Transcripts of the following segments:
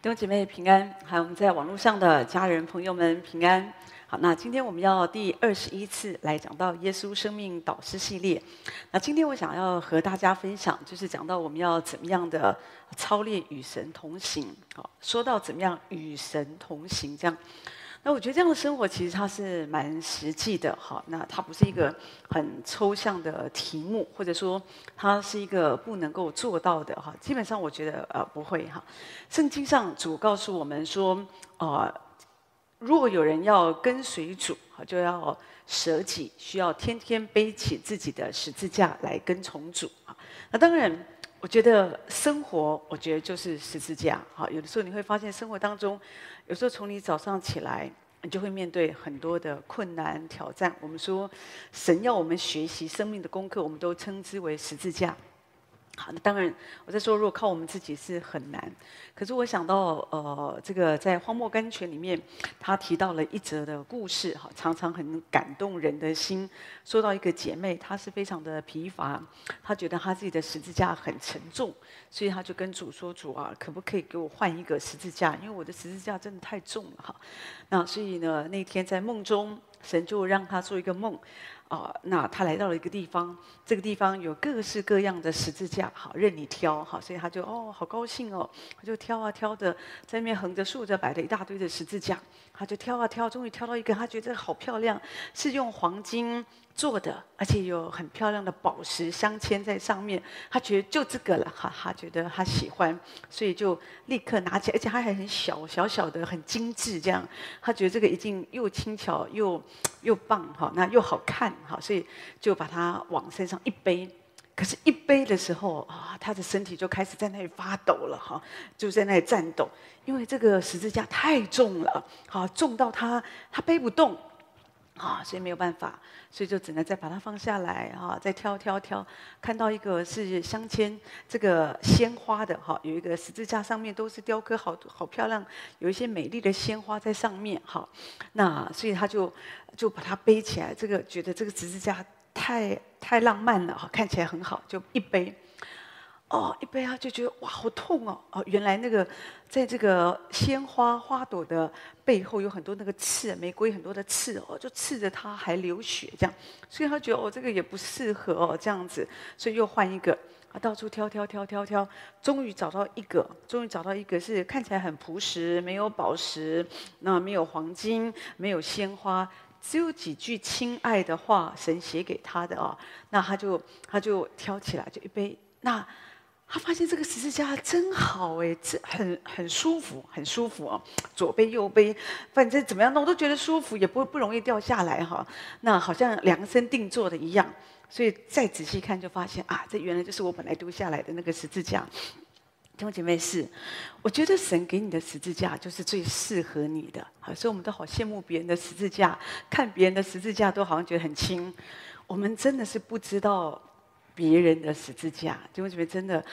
弟兄姐妹平安，还有我们在网络上的家人朋友们平安。好，那今天我们要第二十一次来讲到耶稣生命导师系列。那今天我想要和大家分享，就是讲到我们要怎么样的操练与神同行。好，说到怎么样与神同行，这样。那我觉得这样的生活其实它是蛮实际的，哈。那它不是一个很抽象的题目，或者说它是一个不能够做到的，哈。基本上我觉得呃不会哈。圣经上主告诉我们说，呃，如果有人要跟随主，哈就要舍己，需要天天背起自己的十字架来跟从主啊。那当然，我觉得生活，我觉得就是十字架，哈。有的时候你会发现生活当中。有时候从你早上起来，你就会面对很多的困难挑战。我们说，神要我们学习生命的功课，我们都称之为十字架。好，那当然，我在说，如果靠我们自己是很难。可是我想到，呃，这个在荒漠甘泉里面，他提到了一则的故事，哈，常常很感动人的心。说到一个姐妹，她是非常的疲乏，她觉得她自己的十字架很沉重，所以她就跟主说：“主啊，可不可以给我换一个十字架？因为我的十字架真的太重了，哈。”那所以呢，那天在梦中，神就让她做一个梦。啊、哦，那他来到了一个地方，这个地方有各式各样的十字架，好任你挑，好，所以他就哦，好高兴哦，他就挑啊挑的，在那边横着竖着摆了一大堆的十字架，他就挑啊挑，终于挑到一个，他觉得好漂亮，是用黄金做的，而且有很漂亮的宝石镶嵌在上面，他觉得就这个了，哈，他觉得他喜欢，所以就立刻拿起，而且他还很小小小的，很精致，这样，他觉得这个一定又轻巧又又棒，哈，那又好看。哈，所以就把它往身上一背，可是，一背的时候啊，他的身体就开始在那里发抖了，哈，就在那里颤抖，因为这个十字架太重了，好，重到他他背不动，啊，所以没有办法，所以就只能再把它放下来，啊，再挑挑挑，看到一个是镶嵌这个鲜花的，哈，有一个十字架上面都是雕刻好好漂亮，有一些美丽的鲜花在上面，哈，那所以他就。就把它背起来，这个觉得这个十字架太太浪漫了哈，看起来很好，就一背，哦，一杯啊就觉得哇好痛哦哦，原来那个在这个鲜花花朵的背后有很多那个刺，玫瑰很多的刺哦，就刺着他还流血这样，所以他觉得哦这个也不适合哦这样子，所以又换一个啊，到处挑挑挑挑挑，终于找到一个，终于找到一个是看起来很朴实，没有宝石，那没有黄金，没有鲜花。只有几句亲爱的话，神写给他的啊，那他就他就挑起来，就一杯。那他发现这个十字架真好哎，这很很舒服，很舒服哦。左背右背，反正怎么样弄我都觉得舒服，也不不容易掉下来哈。那好像量身定做的一样，所以再仔细看就发现啊，这原来就是我本来丢下来的那个十字架。弟兄姐妹是，我觉得神给你的十字架就是最适合你的，好，所以我们都好羡慕别人的十字架，看别人的十字架都好像觉得很轻，我们真的是不知道别人的十字架。弟兄姐妹真的，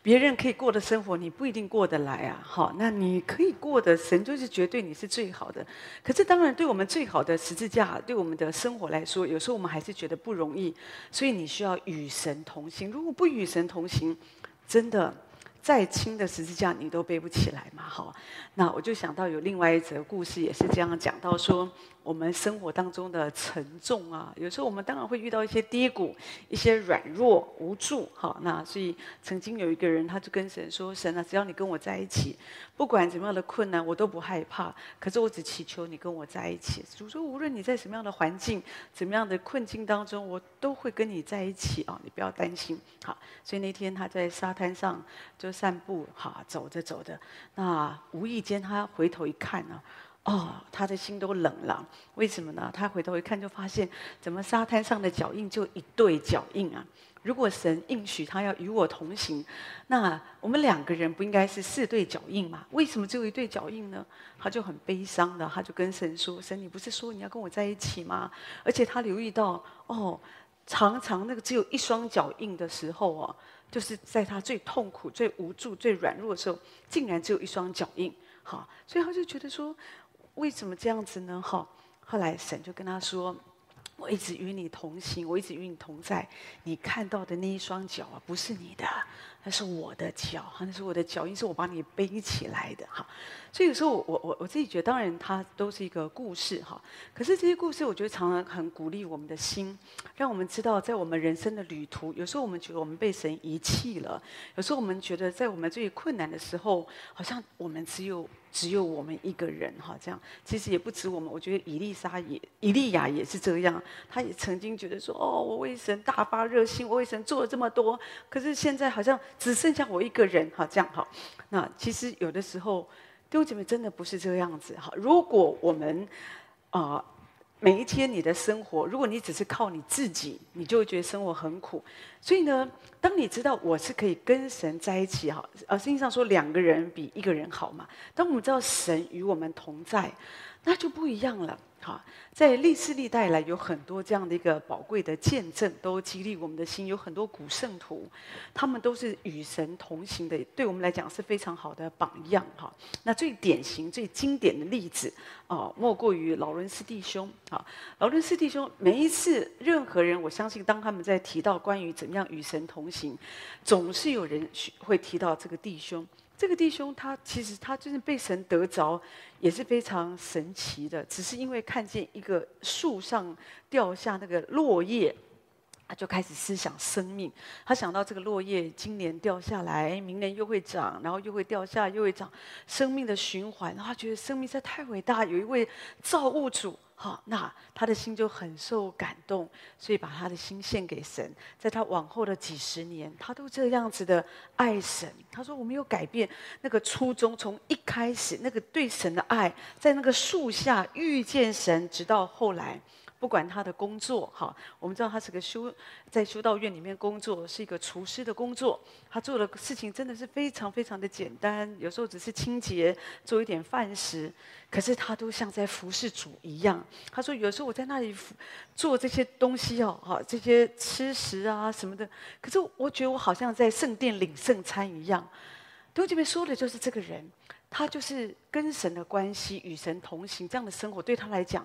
别人可以过的生活，你不一定过得来啊。好，那你可以过的，神就是绝对你是最好的。可是当然，对我们最好的十字架，对我们的生活来说，有时候我们还是觉得不容易。所以你需要与神同行。如果不与神同行，真的。再轻的十字架你都背不起来嘛？好，那我就想到有另外一则故事，也是这样讲到说。我们生活当中的沉重啊，有时候我们当然会遇到一些低谷，一些软弱无助。好，那所以曾经有一个人，他就跟神说：“神啊，只要你跟我在一起，不管怎么样的困难，我都不害怕。可是我只祈求你跟我在一起。”主说：“无论你在什么样的环境、怎么样的困境当中，我都会跟你在一起啊！你不要担心。”好，所以那天他在沙滩上就散步，哈，走着走着，那无意间他回头一看呢。哦，他的心都冷了。为什么呢？他回头一看，就发现怎么沙滩上的脚印就一对脚印啊？如果神应许他要与我同行，那我们两个人不应该是四对脚印吗？为什么只有一对脚印呢？他就很悲伤的，他就跟神说：“神，你不是说你要跟我在一起吗？”而且他留意到，哦，常常那个只有一双脚印的时候哦，就是在他最痛苦、最无助、最软弱的时候，竟然只有一双脚印。好，所以他就觉得说。为什么这样子呢？哈，后来神就跟他说：“我一直与你同行，我一直与你同在。你看到的那一双脚啊，不是你的，那是我的脚，那是我的脚印，是我把你背起来的。哈，所以有时候我我我自己觉得，当然它都是一个故事哈。可是这些故事，我觉得常常很鼓励我们的心，让我们知道，在我们人生的旅途，有时候我们觉得我们被神遗弃了，有时候我们觉得在我们最困难的时候，好像我们只有。只有我们一个人哈，这样其实也不止我们。我觉得以利沙也，以利亚也是这样。他也曾经觉得说：“哦，我为神大发热心，我为神做了这么多，可是现在好像只剩下我一个人哈，这样哈。”那其实有的时候，弟兄姐妹真的不是这个样子哈。如果我们啊。每一天你的生活，如果你只是靠你自己，你就会觉得生活很苦。所以呢，当你知道我是可以跟神在一起哈，呃，圣经上说两个人比一个人好嘛。当我们知道神与我们同在，那就不一样了。好，在历世历代来，有很多这样的一个宝贵的见证，都激励我们的心。有很多古圣徒，他们都是与神同行的，对我们来讲是非常好的榜样。哈，那最典型、最经典的例子，哦，莫过于劳伦斯弟兄。啊，劳伦斯弟兄，每一次任何人，我相信，当他们在提到关于怎么样与神同行，总是有人会提到这个弟兄。这个弟兄他其实他就是被神得着，也是非常神奇的。只是因为看见一个树上掉下那个落叶，他就开始思想生命。他想到这个落叶今年掉下来，明年又会长，然后又会掉下，又会长，生命的循环。然后他觉得生命实在太伟大，有一位造物主。好，那他的心就很受感动，所以把他的心献给神。在他往后的几十年，他都这样子的爱神。他说：“我没有改变那个初衷，从一开始那个对神的爱，在那个树下遇见神，直到后来。”不管他的工作，哈，我们知道他是个修，在修道院里面工作，是一个厨师的工作。他做的事情真的是非常非常的简单，有时候只是清洁，做一点饭食，可是他都像在服侍主一样。他说：“有时候我在那里做这些东西哦，哈，这些吃食啊什么的，可是我觉得我好像在圣殿领圣餐一样。”弟兄们说的就是这个人，他就是跟神的关系，与神同行，这样的生活对他来讲。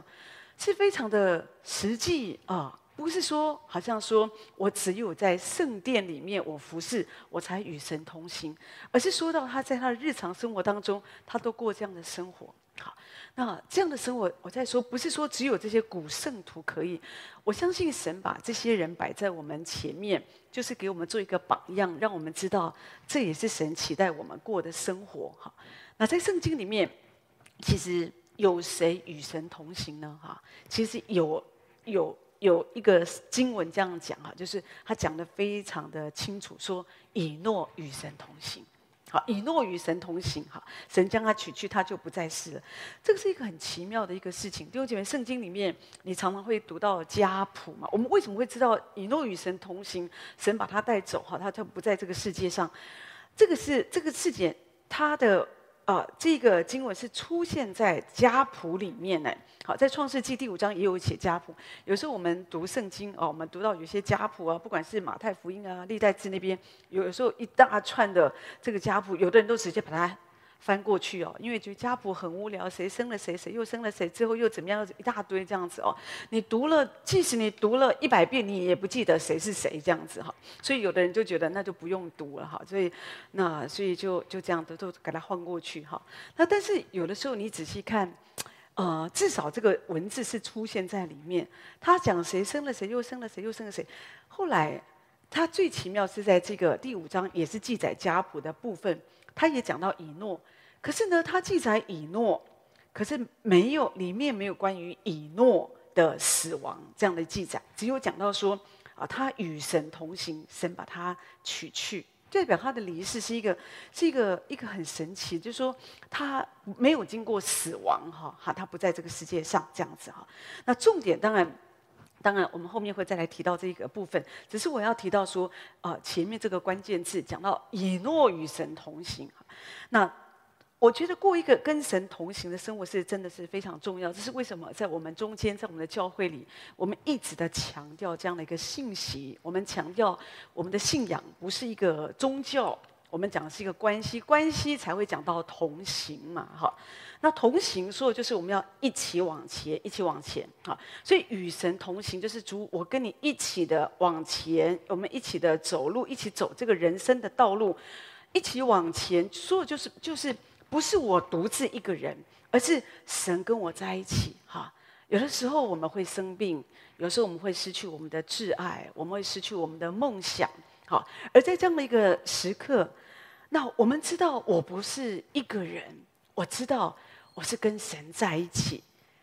是非常的实际啊，不是说好像说我只有在圣殿里面我服侍，我才与神同行，而是说到他在他的日常生活当中，他都过这样的生活。好，那这样的生活，我在说不是说只有这些古圣徒可以，我相信神把这些人摆在我们前面，就是给我们做一个榜样，让我们知道这也是神期待我们过的生活。好，那在圣经里面，其实。有谁与神同行呢？哈，其实有有有一个经文这样讲哈，就是他讲得非常的清楚，说以诺与神同行。好，以诺与神同行，哈，神将他取去，他就不再世了。这个是一个很奇妙的一个事情。弟兄姐妹，圣经里面你常常会读到家谱嘛？我们为什么会知道以诺与神同行？神把他带走，哈，他就不在这个世界上。这个是这个事件，他的。啊，这个经文是出现在家谱里面呢。好，在创世纪第五章也有写家谱。有时候我们读圣经哦，我们读到有些家谱啊，不管是马太福音啊、历代志那边，有时候一大串的这个家谱，有的人都直接把它。翻过去哦，因为觉得家谱很无聊，谁生了谁，谁又生了谁，最后又怎么样，一大堆这样子哦。你读了，即使你读了一百遍，你也不记得谁是谁这样子哈。所以有的人就觉得那就不用读了哈。所以那所以就就这样子都给他换过去哈。那但是有的时候你仔细看，呃，至少这个文字是出现在里面。他讲谁生了谁，又生了谁，又生了谁。后来他最奇妙是在这个第五章，也是记载家谱的部分。他也讲到以诺，可是呢，他记载以诺，可是没有里面没有关于以诺的死亡这样的记载，只有讲到说啊，他与神同行，神把他取去，代表他的离世是一个是一个一个很神奇，就是说他没有经过死亡哈，哈，他不在这个世界上这样子哈。那重点当然。当然，我们后面会再来提到这个部分。只是我要提到说，啊、呃，前面这个关键字讲到以诺与神同行。那我觉得过一个跟神同行的生活是真的是非常重要。这是为什么？在我们中间，在我们的教会里，我们一直的强调这样的一个信息。我们强调我们的信仰不是一个宗教，我们讲的是一个关系，关系才会讲到同行嘛，哈。那同行说的就是我们要一起往前，一起往前，好。所以与神同行就是主，我跟你一起的往前，我们一起的走路，一起走这个人生的道路，一起往前。说的就是就是不是我独自一个人，而是神跟我在一起，哈。有的时候我们会生病，有时候我们会失去我们的挚爱，我们会失去我们的梦想，好。而在这样的一个时刻，那我们知道我不是一个人，我知道。我是跟神在一起，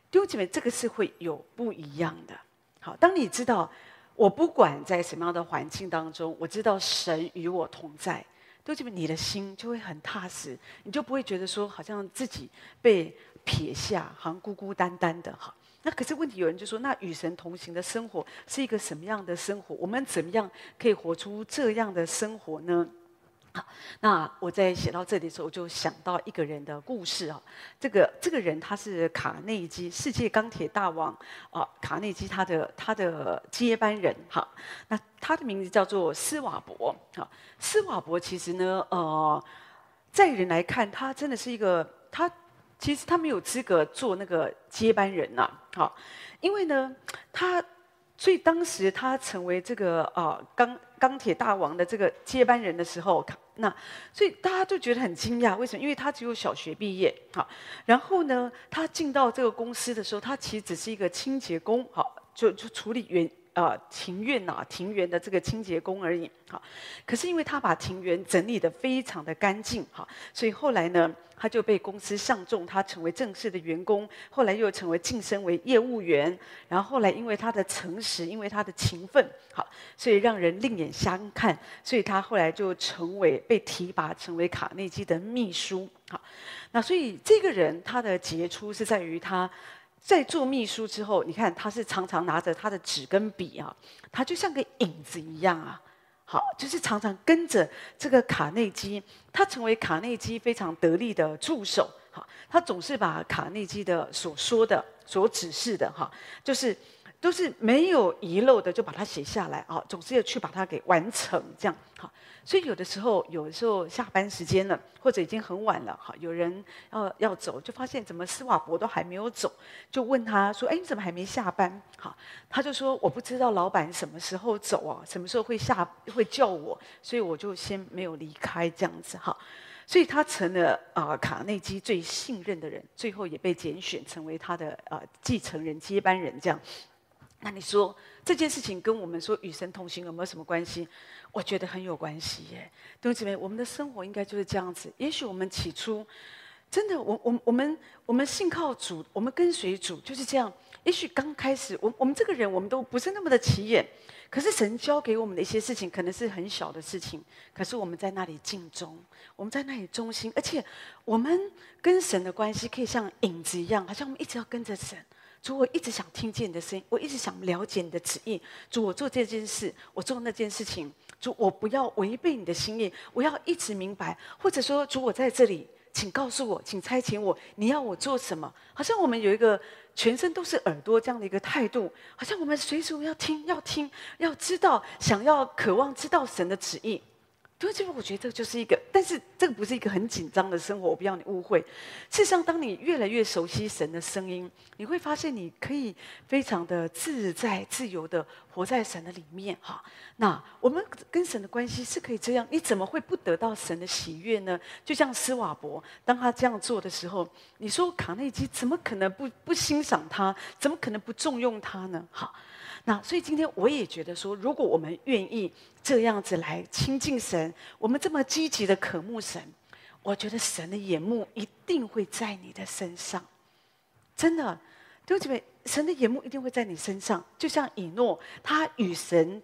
弟兄姐妹，这个是会有不一样的。好，当你知道我不管在什么样的环境当中，我知道神与我同在，弟兄姐妹，你的心就会很踏实，你就不会觉得说好像自己被撇下，好像孤孤单单的。哈，那可是问题，有人就说，那与神同行的生活是一个什么样的生活？我们怎么样可以活出这样的生活呢？好，那我在写到这里的时候，就想到一个人的故事啊。这个这个人他是卡内基，世界钢铁大王啊，卡内基他的他的接班人。好，那他的名字叫做斯瓦伯。好，斯瓦伯其实呢，呃，在人来看，他真的是一个他其实他没有资格做那个接班人呐。好，因为呢，他所以当时他成为这个啊钢钢铁大王的这个接班人的时候。那所以大家都觉得很惊讶，为什么？因为他只有小学毕业，好，然后呢，他进到这个公司的时候，他其实只是一个清洁工，好，就就处理员呃庭院呐庭园的这个清洁工而已，好。可是因为他把庭园整理得非常的干净，好，所以后来呢。他就被公司相中，他成为正式的员工，后来又成为晋升为业务员，然后后来因为他的诚实，因为他的勤奋，好，所以让人另眼相看，所以他后来就成为被提拔成为卡内基的秘书，好，那所以这个人他的杰出是在于他在做秘书之后，你看他是常常拿着他的纸跟笔啊，他就像个影子一样啊。好，就是常常跟着这个卡内基，他成为卡内基非常得力的助手。好，他总是把卡内基的所说的、所指示的，哈，就是都是没有遗漏的，就把它写下来啊，总是要去把它给完成，这样好。所以有的时候，有的时候下班时间了，或者已经很晚了，哈，有人要要走，就发现怎么斯瓦伯都还没有走，就问他说：“哎，你怎么还没下班？”哈，他就说：“我不知道老板什么时候走啊，什么时候会下会叫我，所以我就先没有离开这样子。”哈，所以他成了啊、卡内基最信任的人，最后也被拣选成为他的啊、继承人、接班人这样。那你说这件事情跟我们说与神同行有没有什么关系？我觉得很有关系耶，弟兄姊妹，我们的生活应该就是这样子。也许我们起初真的，我我我们我们信靠主，我们跟随主就是这样。也许刚开始，我我们这个人我们都不是那么的起眼，可是神教给我们的一些事情，可能是很小的事情，可是我们在那里尽忠，我们在那里忠心，而且我们跟神的关系可以像影子一样，好像我们一直要跟着神。主，我一直想听见你的声音，我一直想了解你的旨意。主，我做这件事，我做那件事情。主，我不要违背你的心意，我要一直明白。或者说，主，我在这里，请告诉我，请差遣我，你要我做什么？好像我们有一个全身都是耳朵这样的一个态度，好像我们随时要听，要听，要知道，想要渴望知道神的旨意。所以，这个我觉得这就是一个，但是这个不是一个很紧张的生活，我不要你误会。事实上，当你越来越熟悉神的声音，你会发现你可以非常的自在、自由的活在神的里面。哈，那我们跟神的关系是可以这样，你怎么会不得到神的喜悦呢？就像斯瓦伯，当他这样做的时候，你说卡内基怎么可能不不欣赏他？怎么可能不重用他呢？好。那所以今天我也觉得说，如果我们愿意这样子来亲近神，我们这么积极的渴慕神，我觉得神的眼目一定会在你的身上。真的，弟兄姊妹，神的眼目一定会在你身上。就像以诺，他与神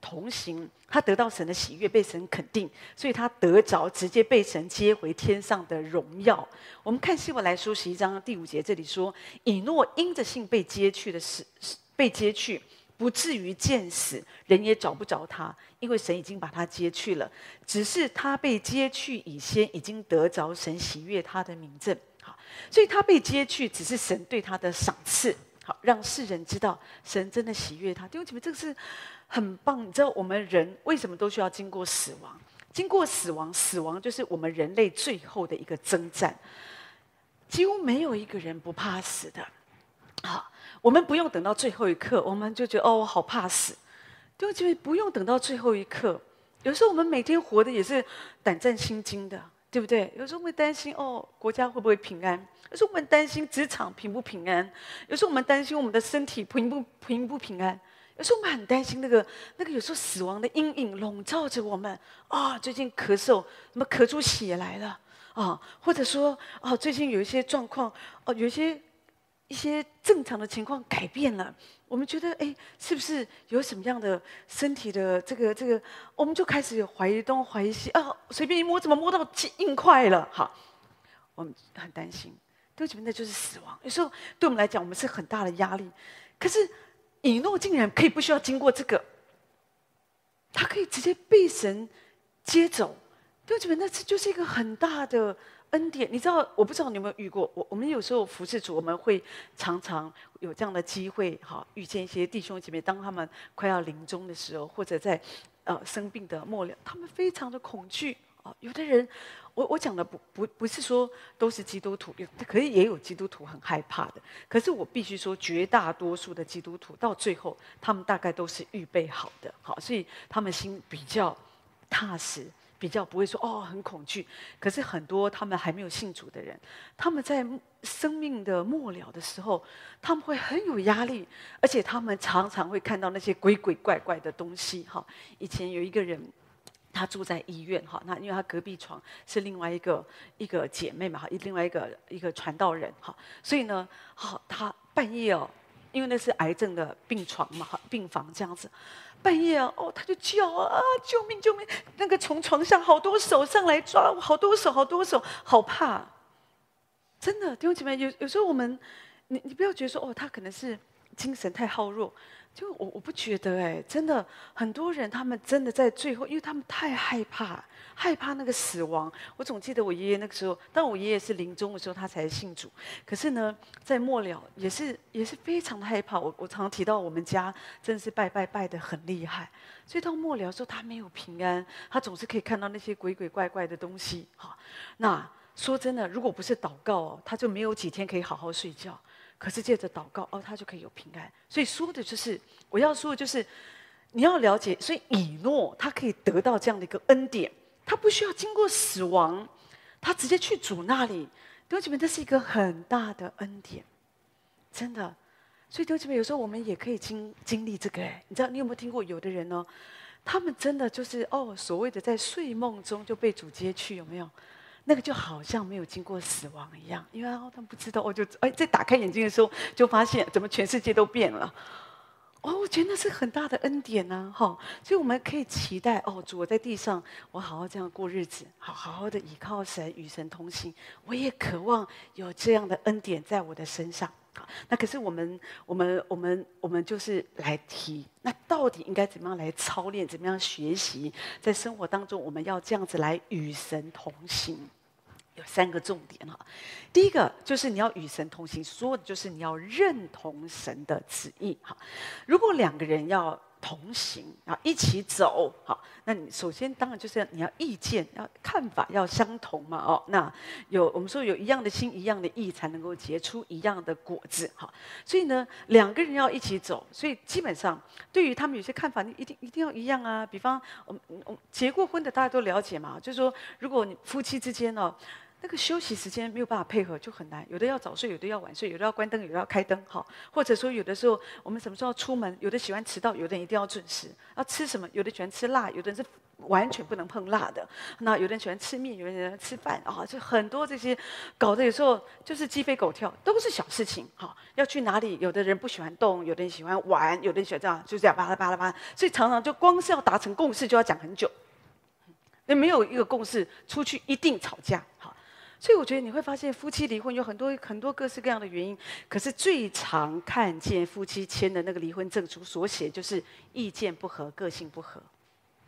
同行，他得到神的喜悦，被神肯定，所以他得着直接被神接回天上的荣耀。我们看希伯来书十一章第五节，这里说，以诺因着信被接去的是被接去。不至于见死，人也找不着他，因为神已经把他接去了。只是他被接去以先，已经得着神喜悦他的名证。好，所以他被接去，只是神对他的赏赐。好，让世人知道神真的喜悦他。弟兄姐妹，这个是很棒。你知道我们人为什么都需要经过死亡？经过死亡，死亡就是我们人类最后的一个征战。几乎没有一个人不怕死的。好，我们不用等到最后一刻，我们就觉得哦，我好怕死。对，就不用等到最后一刻。有时候我们每天活的也是胆战心惊的，对不对？有时候会担心哦，国家会不会平安？有时候我们担心职场平不平安？有时候我们担心我们的身体平不平不平安？有时候我们很担心那个那个有时候死亡的阴影笼罩着我们啊、最近咳嗽，怎么咳出血来了啊、或者说啊、最近有一些状况哦，有一些一些正常的情况改变了。我们觉得，哎，是不是有什么样的身体的这个这个？我们就开始怀疑东怀疑西啊，随便一摸，怎么摸到硬块了？好，我们很担心，对不起，那就是死亡。有时候对我们来讲，我们是很大的压力。可是以诺竟然可以不需要经过这个，他可以直接被神接走。对不起，那这就是一个很大的。恩典，你知道？我不知道你有没有遇过。我我们有时候服侍主，我们会常常有这样的机会，哈，遇见一些弟兄姐妹，当他们快要临终的时候，或者在呃生病的末了，他们非常的恐惧啊。有的人，我我讲的不不不是说都是基督徒，有可以也有基督徒很害怕的。可是我必须说，绝大多数的基督徒到最后，他们大概都是预备好的，好，所以他们心比较踏实。比较不会说哦，很恐惧，可是很多他们还没有信主的人，他们在生命的末了的时候，他们会很有压力，而且他们常常会看到那些鬼鬼怪怪的东西。哈，以前有一个人，他住在医院，哈，那因为他隔壁床是另外一个一个姐妹嘛，哈，另外一个一个传道人，哈，所以呢，好，他半夜哦，因为那是癌症的病床嘛，哈，病房这样子。半夜啊，哦，他就叫啊，救命救命！那个从床上好多手上来抓，好多手好多手，好怕！真的，弟兄姐妹，有有时候我们，你你不要觉得说哦，他可能是精神太耗弱。就我我不觉得哎，真的很多人他们真的在最后，因为他们太害怕，害怕那个死亡。我总记得我爷爷那个时候，当我爷爷是临终的时候，他才信主。可是呢，在末了也是也是非常的害怕。我我常提到我们家真是拜拜拜得很厉害，所以到末了的时候他没有平安，他总是可以看到那些鬼鬼怪怪的东西。哈，那说真的，如果不是祷告哦，他就没有几天可以好好睡觉。可是借着祷告，哦，他就可以有平安。所以说的就是我要说的就是，你要了解，所以以诺他可以得到这样的一个恩典，他不需要经过死亡，他直接去主那里。弟兄姐妹，这是一个很大的恩典，真的。所以弟兄姐妹，有时候我们也可以经经历这个。哎，你知道你有没有听过有的人呢？他们真的就是哦，所谓的在睡梦中就被主接去，有没有？那个就好像没有经过死亡一样，因为他们不知道，我就哎，在打开眼睛的时候就发现，怎么全世界都变了？哦，我觉得那是很大的恩典呢，哈！所以我们可以期待哦，主我在地上，我好好这样过日子，好好好的倚靠神，与神同行。我也渴望有这样的恩典在我的身上。好，那可是我们，我们，我们，我们就是来提，那到底应该怎么样来操练，怎么样学习，在生活当中我们要这样子来与神同行。有三个重点哈，第一个就是你要与神同行，说的就是你要认同神的旨意哈。如果两个人要同行啊，一起走好，那你首先当然就是你要意见、要看法要相同嘛哦。那有我们说有一样的心、一样的意，才能够结出一样的果子哈。所以呢，两个人要一起走，所以基本上对于他们有些看法，你一定一定要一样啊。比方我们我们结过婚的大家都了解嘛，就是说如果你夫妻之间哦。那个休息时间没有办法配合就很难，有的要早睡，有的要晚睡，有的要关灯，有的要开灯，好，或者说有的时候我们什么时候要出门，有的喜欢迟到，有的人一定要准时。要吃什么，有的喜欢吃辣，有的人是完全不能碰辣的。那有的人喜欢吃面，有的人喜欢吃饭，啊，就很多这些搞得有时候就是鸡飞狗跳，都是小事情。好，要去哪里，有的人不喜欢动，有的人喜欢玩，有的人喜欢这样，就这样巴拉巴拉巴拉，所以常常就光是要达成共识就要讲很久。那没有一个共识，出去一定吵架。所以我觉得你会发现，夫妻离婚有很多很多各式各样的原因。可是最常看见夫妻签的那个离婚证书所写，就是意见不合、个性不合，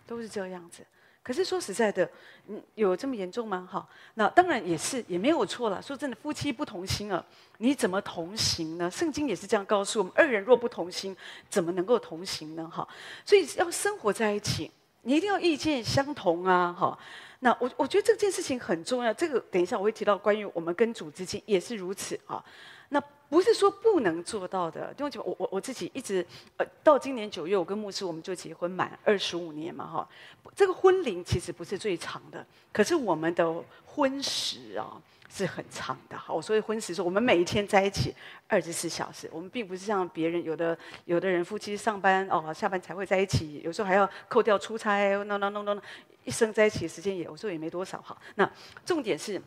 都是这样子。可是说实在的，嗯，有这么严重吗？哈，那当然也是，也没有错了。说真的，夫妻不同心啊，你怎么同行呢？圣经也是这样告诉我们：二人若不同心，怎么能够同行呢？哈，所以要生活在一起，你一定要意见相同啊！哈。那我我觉得这件事情很重要。这个等一下我会提到关于我们跟主之间也是如此啊。那不是说不能做到的，因为我我我自己一直呃到今年九月，我跟牧师我们就结婚满二十五年嘛哈。这个婚龄其实不是最长的，可是我们的婚时啊。是很长的，好，所以婚时说我们每一天在一起二十四小时，我们并不是像别人有的有的人夫妻上班哦下班才会在一起，有时候还要扣掉出差 no no no no，一生在一起的时间也我说也没多少哈。那重点是，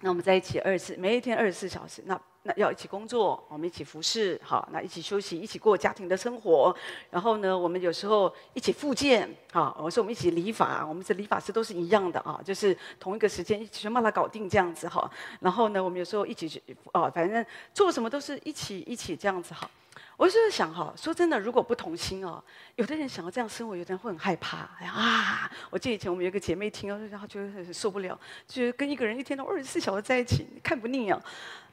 那我们在一起二十四，每一天二十四小时，那。那要一起工作，我们一起服侍，好，那一起休息，一起过家庭的生活。然后呢，我们有时候一起复健，好，我说我们一起理发，我们这理发师都是一样的啊，就是同一个时间一起去把它搞定这样子哈。然后呢，我们有时候一起去，哦，反正做什么都是一起一起这样子哈。我就是想哈，说真的，如果不同心哦，有的人想要这样生活，有的人会很害怕。哎呀啊！我记得以前我们有个姐妹听，然后觉得很受不了，觉得跟一个人一天都二十四小时在一起，看不腻啊。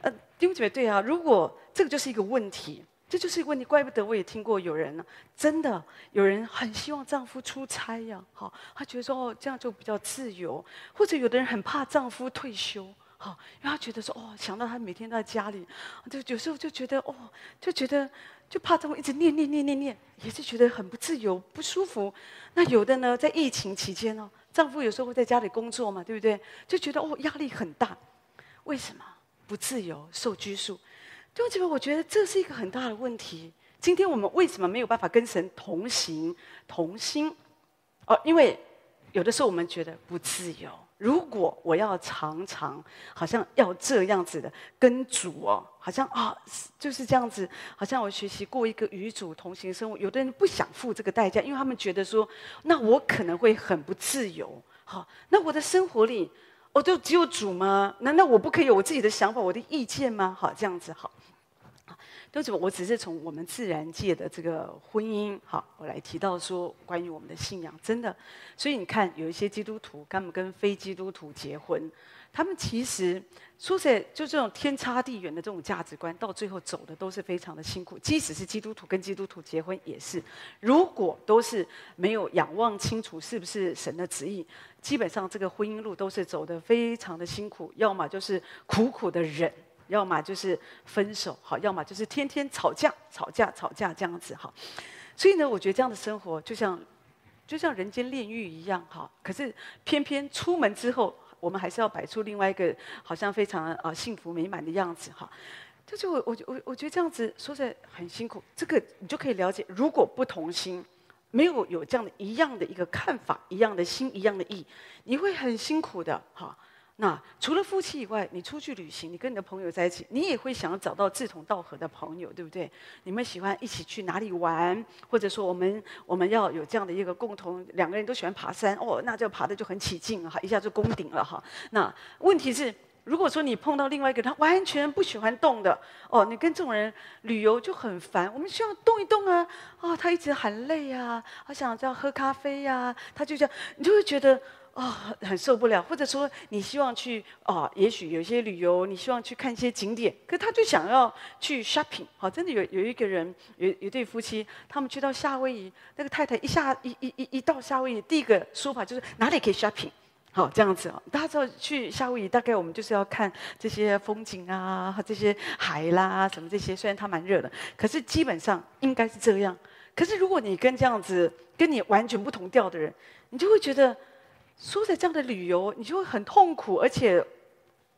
呃，弟兄姐妹，对啊，如果这个就是一个问题，这就是一个问题，怪不得我也听过有人呢，真的有人很希望丈夫出差呀，好，他觉得说哦，这样就比较自由，或者有的人很怕丈夫退休。好，因为他觉得说，哦，想到他每天都在家里，就有时候就觉得，哦，就觉得就怕这么一直念念念念念，也是觉得很不自由、不舒服。那有的呢，在疫情期间哦，丈夫有时候会在家里工作嘛，对不对？就觉得哦，压力很大。为什么不自由、受拘束？就这个，我觉得这是一个很大的问题。今天我们为什么没有办法跟神同行、同心？哦，因为有的时候我们觉得不自由。如果我要常常好像要这样子的跟主哦，好像啊就是这样子，好像我学习过一个与主同行生活。有的人不想付这个代价，因为他们觉得说，那我可能会很不自由。好，那我的生活里，我就只有主吗？难道我不可以有我自己的想法、我的意见吗？好，这样子好。都是我只是从我们自然界的这个婚姻，好，我来提到说关于我们的信仰，真的。所以你看，有一些基督徒，他们跟非基督徒结婚，他们其实说实在，就这种天差地远的这种价值观，到最后走的都是非常的辛苦。即使是基督徒跟基督徒结婚，也是，如果都是没有仰望清楚是不是神的旨意，基本上这个婚姻路都是走的非常的辛苦，要么就是苦苦的忍。要么就是分手，好；要么就是天天吵架、吵架、吵架这样子，哈。所以呢，我觉得这样的生活就像就像人间炼狱一样，哈。可是偏偏出门之后，我们还是要摆出另外一个好像非常啊幸福美满的样子，哈。就是我我我我觉得这样子说起来很辛苦，这个你就可以了解，如果不同心，没有有这样的一样的一个看法、一样的心、一样的意，你会很辛苦的，哈。那除了夫妻以外，你出去旅行，你跟你的朋友在一起，你也会想要找到志同道合的朋友，对不对？你们喜欢一起去哪里玩，或者说我们我们要有这样的一个共同，两个人都喜欢爬山哦，那就爬的就很起劲哈，一下就攻顶了哈。那问题是，如果说你碰到另外一个他完全不喜欢动的哦，你跟这种人旅游就很烦。我们需要动一动啊，哦，他一直很累啊，他想要喝咖啡呀，他就这样，你就会觉得。啊、很受不了，或者说你希望去、哦，也许有些旅游，你希望去看一些景点，可他就想要去 shopping。好，真的有有一个人，有有对夫妻，他们去到夏威夷，那个太太一下一一一一到夏威夷，第一个说法就是哪里可以 shopping。好，这样子哦，大家知道去夏威夷，大概我们就是要看这些风景啊，这些海啦，什么这些。虽然它蛮热的，可是基本上应该是这样。可是如果你跟这样子跟你完全不同调的人，你就会觉得。说在这样的旅游，你就会很痛苦，而且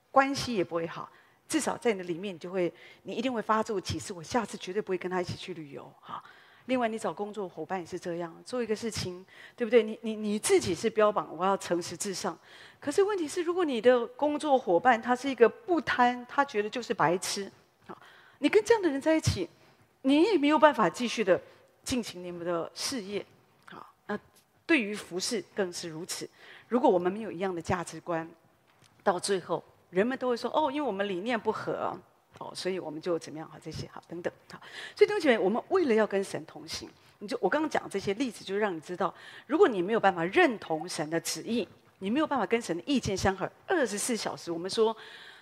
关系也不会好。至少在你的里面，你就会，你一定会发这个启示：我下次绝对不会跟他一起去旅游。哈。另外，你找工作伙伴也是这样，做一个事情，对不对？你你你自己是标榜我要诚实至上，可是问题是，如果你的工作伙伴他是一个不贪，他觉得就是白痴，好，你跟这样的人在一起，你也没有办法继续的进行你们的事业。好，那对于服侍更是如此。如果我们没有一样的价值观，到最后人们都会说：“哦，因为我们理念不合，哦，所以我们就怎么样？好，这些好等等好。”所以，同学们，我们为了要跟神同行，你就我刚刚讲这些例子，就让你知道，如果你没有办法认同神的旨意，你没有办法跟神的意见相合，二十四小时，我们说。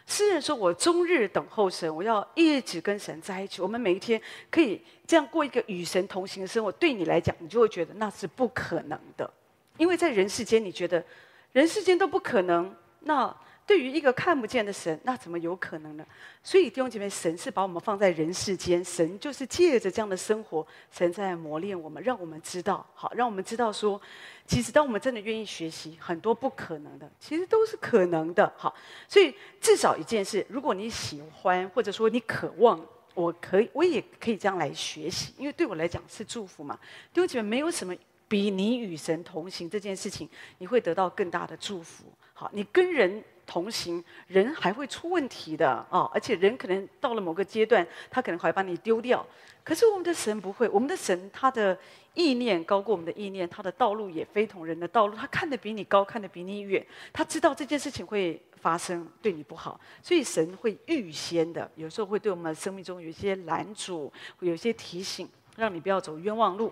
诗人说：“我终日等候神，我要一直跟神在一起。我们每一天可以这样过一个与神同行的生活，对你来讲，你就会觉得那是不可能的，因为在人世间，你觉得人世间都不可能，那对于一个看不见的神，那怎么有可能呢？所以弟兄姐妹，神是把我们放在人世间，神就是借着这样的生活，神在磨练我们，让我们知道，好，让我们知道说，其实当我们真的愿意学习，很多不可能的，其实都是可能的，好。所以至少一件事，如果你喜欢，或者说你渴望，我可以，我也可以这样来学习，因为对我来讲是祝福嘛。弟兄姐妹，没有什么比你与神同行这件事情，你会得到更大的祝福。好，你跟人。同行，人还会出问题的啊、哦！而且人可能到了某个阶段，他可能还会把你丢掉。可是我们的神不会，我们的神他的意念高过我们的意念，他的道路也非同人的道路。他看得比你高，看得比你远。他知道这件事情会发生，对你不好，所以神会预先的，有时候会对我们生命中有一些拦阻，有一些提醒，让你不要走冤枉路。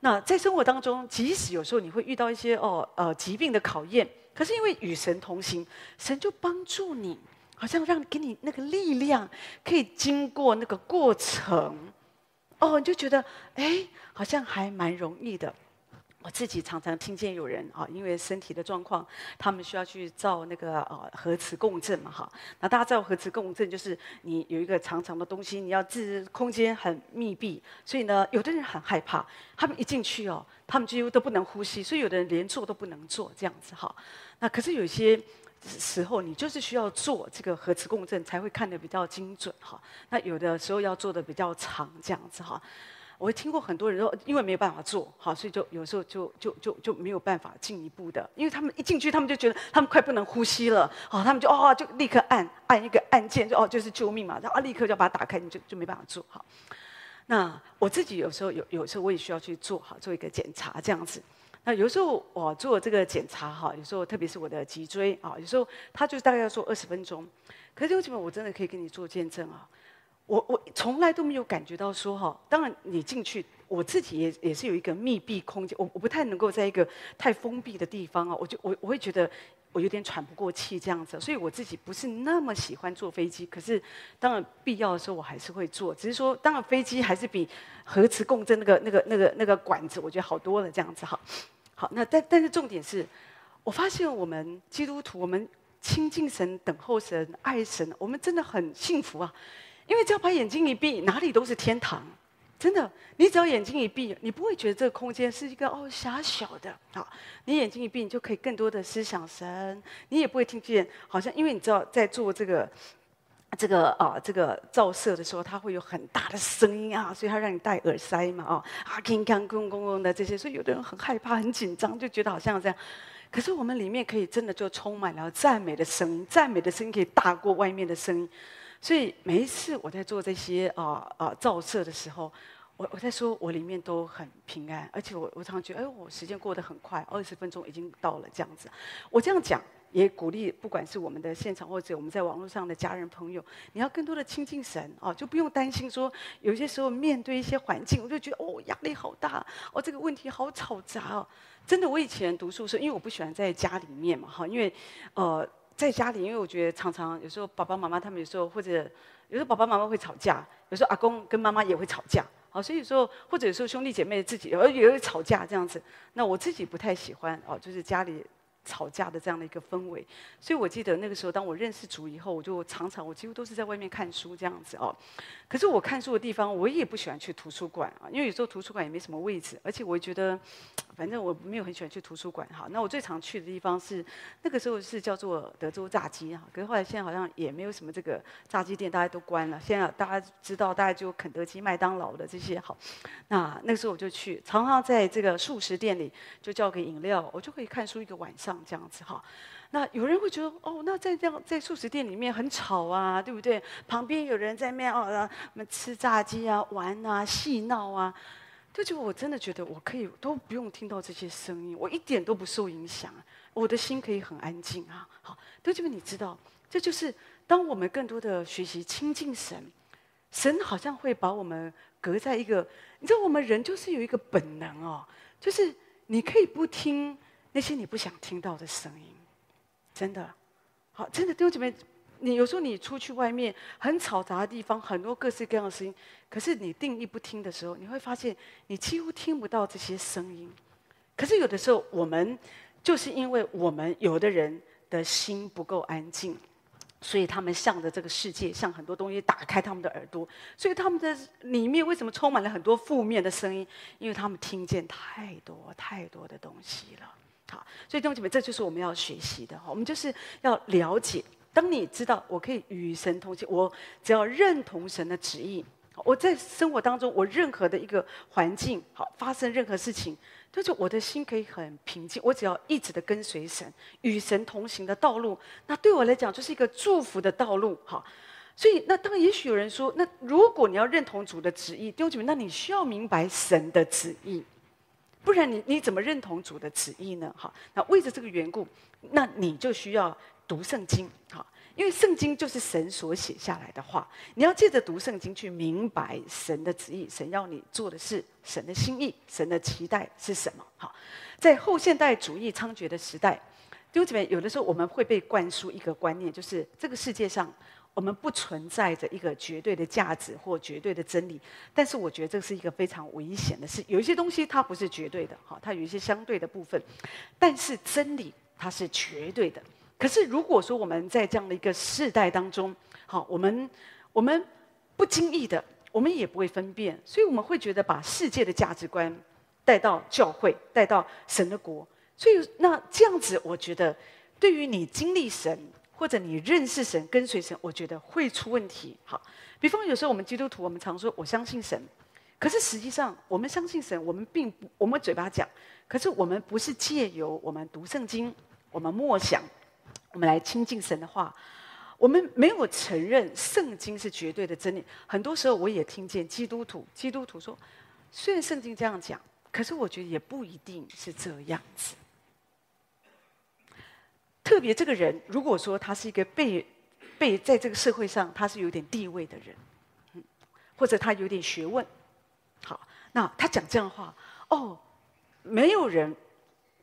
那在生活当中，即使有时候你会遇到一些哦呃疾病的考验。可是因为与神同行，神就帮助你，好像让给你那个力量，可以经过那个过程，哦，你就觉得哎，好像还蛮容易的。我自己常常听见有人啊，因为身体的状况，他们需要去照那个呃核磁共振嘛，哈。那大家知道核磁共振就是你有一个长长的东西，你要自空间很密闭，所以呢，有的人很害怕，他们一进去哦，他们几乎都不能呼吸，所以有的人连坐都不能坐这样子哈。那可是有些时候，你就是需要做这个核磁共振才会看得比较精准哈。那有的时候要做的比较长这样子哈。我会听过很多人说，因为没有办法做好，所以就有时候就就就就没有办法进一步的，因为他们一进去，他们就觉得他们快不能呼吸了，好，他们就哦就立刻按按一个按键，就哦就是救命嘛，然后啊立刻就要把它打开，你就就没办法做好。那我自己有时候有有时候我也需要去做好做一个检查这样子。那有时候我做这个检查哈，有时候特别是我的脊椎啊，有时候他就大概要做二十分钟，可是为什么我真的可以跟你做见证啊？我我从来都没有感觉到说哈，当然你进去，我自己也也是有一个密闭空间，我我不太能够在一个太封闭的地方啊，我就我我会觉得我有点喘不过气这样子，所以我自己不是那么喜欢坐飞机，可是当然必要的时候我还是会坐，只是说当然飞机还是比核磁共振那个那个那个那个管子，我觉得好多了这样子哈。好，那但但是重点是，我发现我们基督徒，我们亲近神、等候神、爱神，我们真的很幸福啊。因为只要把眼睛一闭，哪里都是天堂，真的。你只要眼睛一闭，你不会觉得这个空间是一个哦狭小的啊。你眼睛一闭，你就可以更多的思想神，你也不会听见好像，因为你知道在做这个这个啊这个照射的时候，它会有很大的声音啊，所以它让你戴耳塞嘛啊啊，叮当咣咣咣的这些，所以有的人很害怕、很紧张，就觉得好像这样。可是我们里面可以真的就充满了赞美的声音，赞美的声音可以大过外面的声音。所以每一次我在做这些啊啊照射的时候，我我在说我里面都很平安，而且我我常常觉得，哎，我时间过得很快，二十分钟已经到了这样子。我这样讲也鼓励，不管是我们的现场或者我们在网络上的家人朋友，你要更多的亲近神啊，就不用担心说有些时候面对一些环境，我就觉得哦压力好大，哦这个问题好吵杂哦。真的，我以前读书时，因为我不喜欢在家里面嘛哈，因为呃。在家里，因为我觉得常常有时候爸爸妈妈他们有时候或者有时候爸爸妈妈会吵架，有时候阿公跟妈妈也会吵架，好，所以说或者有时候兄弟姐妹自己也会吵架这样子，那我自己不太喜欢哦，就是家里。吵架的这样的一个氛围，所以我记得那个时候，当我认识主以后，我就常常我几乎都是在外面看书这样子哦。可是我看书的地方，我也不喜欢去图书馆啊，因为有时候图书馆也没什么位置，而且我觉得，反正我没有很喜欢去图书馆哈。那我最常去的地方是那个时候是叫做德州炸鸡哈，可是后来现在好像也没有什么这个炸鸡店，大家都关了。现在大家知道，大家就肯德基、麦当劳的这些好。那那个时候我就去，常常在这个素食店里就叫个饮料，我就可以看书一个晚上。这样子哈，那有人会觉得哦，那在这样在素食店里面很吵啊，对不对？旁边有人在那边哦，什么吃炸鸡啊、玩啊、戏闹啊，就就我真的觉得我可以都不用听到这些声音，我一点都不受影响，我的心可以很安静啊。好，都这边你知道，这就是当我们更多的学习亲近神，神好像会把我们隔在一个，你知道我们人就是有一个本能哦，就是你可以不听。那些你不想听到的声音，真的，好，真的弟兄姐妹，你有时候你出去外面很嘈杂的地方，很多各式各样的声音，可是你定义不听的时候，你会发现你几乎听不到这些声音。可是有的时候，我们就是因为我们有的人的心不够安静，所以他们向着这个世界，向很多东西打开他们的耳朵，所以他们的里面为什么充满了很多负面的声音？因为他们听见太多太多的东西了。好，所以弟兄姐妹，这就是我们要学习的哈。我们就是要了解，当你知道我可以与神同行，我只要认同神的旨意，我在生活当中，我任何的一个环境，好，发生任何事情，就是我的心可以很平静。我只要一直的跟随神，与神同行的道路，那对我来讲就是一个祝福的道路。哈，所以那当，也许有人说，那如果你要认同主的旨意，弟兄姐妹，那你需要明白神的旨意。不然你你怎么认同主的旨意呢？哈，那为着这个缘故，那你就需要读圣经，哈，因为圣经就是神所写下来的话，你要借着读圣经去明白神的旨意，神要你做的是神的心意，神的期待是什么？哈，在后现代主义猖獗的时代，弟兄姊妹，有的时候我们会被灌输一个观念，就是这个世界上。我们不存在着一个绝对的价值或绝对的真理，但是我觉得这是一个非常危险的事。有一些东西它不是绝对的，哈，它有一些相对的部分，但是真理它是绝对的。可是如果说我们在这样的一个世代当中，好，我们我们不经意的，我们也不会分辨，所以我们会觉得把世界的价值观带到教会，带到神的国，所以那这样子，我觉得对于你经历神。或者你认识神、跟随神，我觉得会出问题。好，比方有时候我们基督徒，我们常说我相信神，可是实际上我们相信神，我们并不，我们嘴巴讲，可是我们不是借由我们读圣经、我们默想，我们来亲近神的话，我们没有承认圣经是绝对的真理。很多时候我也听见基督徒，基督徒说，虽然圣经这样讲，可是我觉得也不一定是这样子。特别这个人，如果说他是一个被被在这个社会上他是有点地位的人，或者他有点学问，好，那他讲这样的话，哦，没有人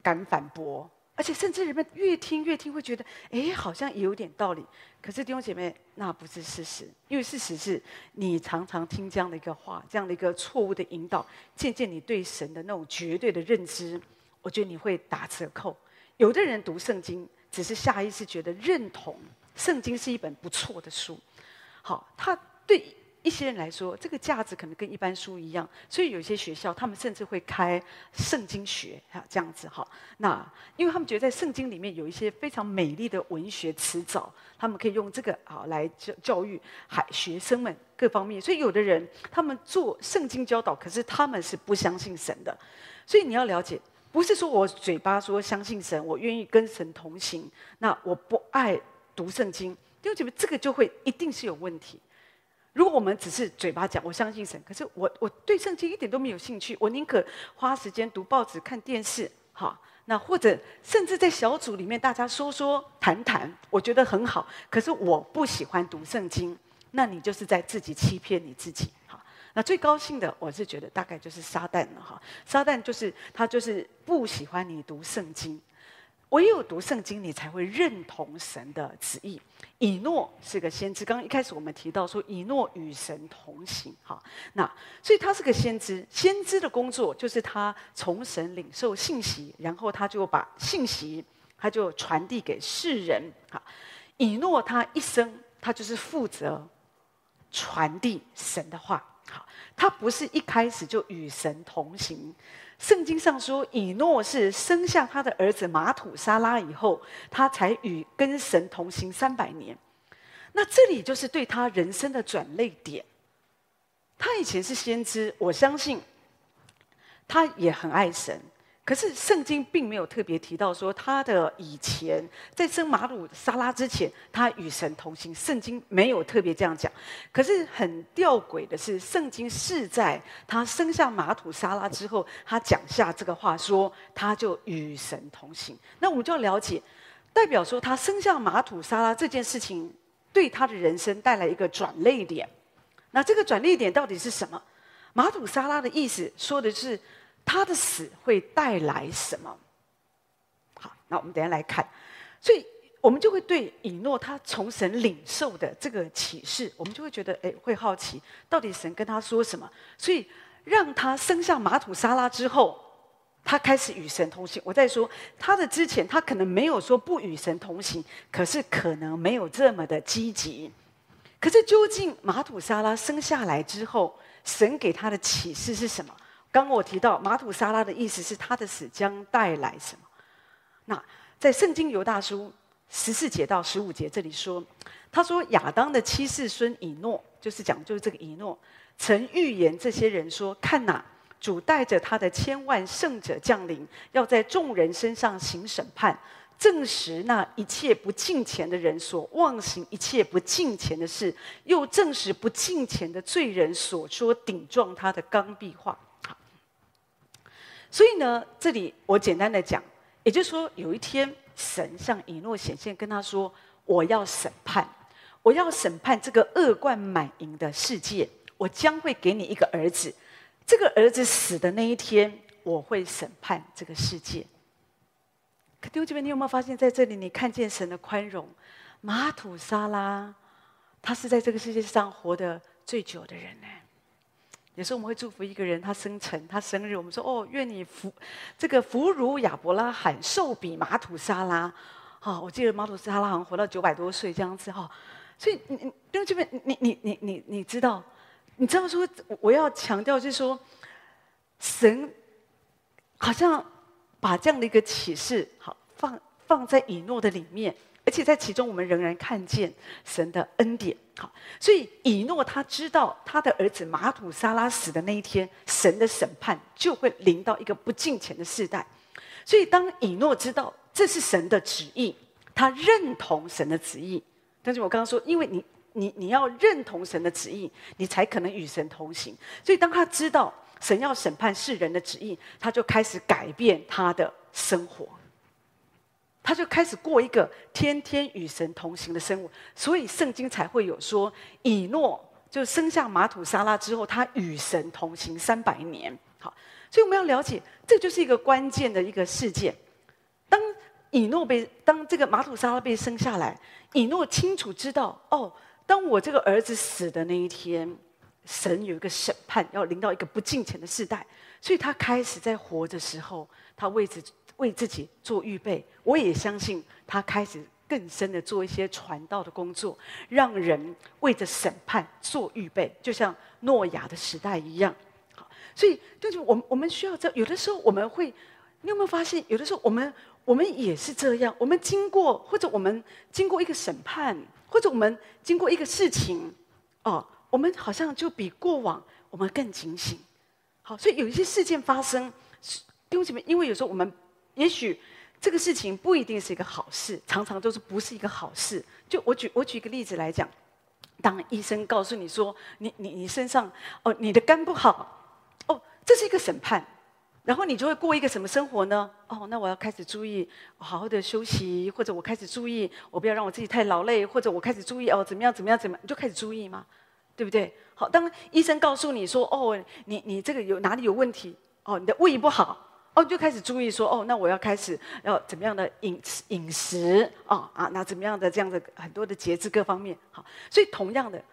敢反驳，而且甚至人们越听越听会觉得，哎，好像有点道理。可是弟兄姐妹，那不是事实，因为事实是你常常听这样的一个话，这样的一个错误的引导，渐渐你对神的那种绝对的认知，我觉得你会打折扣。有的人读圣经。只是下意识觉得认同圣经是一本不错的书，好，他对一些人来说，这个价值可能跟一般书一样，所以有些学校他们甚至会开圣经学啊，这样子哈。那因为他们觉得在圣经里面有一些非常美丽的文学词藻，他们可以用这个啊来教教育海学生们各方面。所以有的人他们做圣经教导，可是他们是不相信神的，所以你要了解。不是说我嘴巴说相信神，我愿意跟神同行，那我不爱读圣经，弟兄姐妹，这个就会一定是有问题。如果我们只是嘴巴讲我相信神，可是我我对圣经一点都没有兴趣，我宁可花时间读报纸、看电视，哈，那或者甚至在小组里面大家说说谈谈，我觉得很好，可是我不喜欢读圣经，那你就是在自己欺骗你自己。那最高兴的，我是觉得大概就是撒旦了哈。撒旦就是他就是不喜欢你读圣经，唯有读圣经，你才会认同神的旨意。以诺是个先知，刚刚一开始我们提到说以诺与神同行哈。那所以他是个先知，先知的工作就是他从神领受信息，然后他就把信息他就传递给世人哈。以诺他一生他就是负责传递神的话。好，他不是一开始就与神同行。圣经上说，以诺是生下他的儿子马土沙拉以后，他才与跟神同行三百年。那这里就是对他人生的转泪点。他以前是先知，我相信他也很爱神。可是圣经并没有特别提到说他的以前在生马鲁沙拉之前，他与神同行。圣经没有特别这样讲。可是很吊诡的是，圣经是在他生下马土沙拉之后，他讲下这个话，说他就与神同行。那我们就要了解，代表说他生下马土沙拉这件事情，对他的人生带来一个转捩点。那这个转捩点到底是什么？马土沙拉的意思说的是。他的死会带来什么？好，那我们等下来看。所以，我们就会对以诺他从神领受的这个启示，我们就会觉得，哎，会好奇，到底神跟他说什么？所以，让他生下玛土沙拉之后，他开始与神同行。我在说他的之前，他可能没有说不与神同行，可是可能没有这么的积极。可是究竟玛土沙拉生下来之后，神给他的启示是什么？刚我提到马土沙拉的意思是他的死将带来什么？那在圣经犹大书十四节到十五节这里说，他说亚当的七世孙以诺，就是讲就是这个以诺，曾预言这些人说：看哪，主带着他的千万圣者降临，要在众人身上行审判。证实那一切不敬虔的人所妄行一切不敬虔的事，又证实不敬虔的罪人所说顶撞他的刚愎话。所以呢，这里我简单的讲，也就是说，有一天神向以诺显现，跟他说：“我要审判，我要审判这个恶贯满盈的世界，我将会给你一个儿子。这个儿子死的那一天，我会审判这个世界。”可弟兄姐妹，你有没有发现，在这里你看见神的宽容？马土沙拉，他是在这个世界上活得最久的人呢。有时候我们会祝福一个人，他生辰，他生日，我们说：“哦，愿你福，这个福如亚伯拉罕，寿比马土沙拉。”哦，我记得马土沙拉好像活到九百多岁这样子哈、所以，你你弟兄姐妹，你你你你你知道，你知道说，我要强调就是说，神好像。把这样的一个启示，好放放在以诺的里面，而且在其中，我们仍然看见神的恩典。好，所以以诺他知道他的儿子马土沙拉死的那一天，神的审判就会临到一个不敬虔的世代。所以当以诺知道这是神的旨意，他认同神的旨意。但是我刚刚说，因为你你你要认同神的旨意，你才可能与神同行。所以当他知道。神要审判世人的旨意，他就开始改变他的生活，他就开始过一个天天与神同行的生活。所以圣经才会有说，以诺就生下玛土沙拉之后，他与神同行三百年。好，所以我们要了解，这就是一个关键的一个事件。当以诺被当这个玛土沙拉被生下来，以诺清楚知道，哦，当我这个儿子死的那一天。神有一个审判要临到一个不敬虔的世代，所以他开始在活的时候，他为自为自己做预备。我也相信他开始更深的做一些传道的工作，让人为着审判做预备，就像诺亚的时代一样。好，所以就是我们我们需要这，有的时候我们会，你有没有发现，有的时候我们我们也是这样，我们经过或者我们经过一个审判，或者我们经过一个事情，哦。我们好像就比过往我们更警醒，好，所以有一些事件发生，弟兄姐妹，因为有时候我们也许这个事情不一定是一个好事，常常都是不是一个好事。就我举我举一个例子来讲，当医生告诉你说你你你身上哦你的肝不好，哦这是一个审判，然后你就会过一个什么生活呢？哦，那我要开始注意好好的休息，或者我开始注意我不要让我自己太劳累，或者我开始注意哦怎么样怎么样怎么，你就开始注意嘛？对不对？好，当医生告诉你说：“哦，你你这个有哪里有问题？哦，你的胃不好，哦，就开始注意说：哦，那我要开始要怎么样的饮饮食啊啊？那怎么样的这样的很多的节制各方面？好，所以同样的，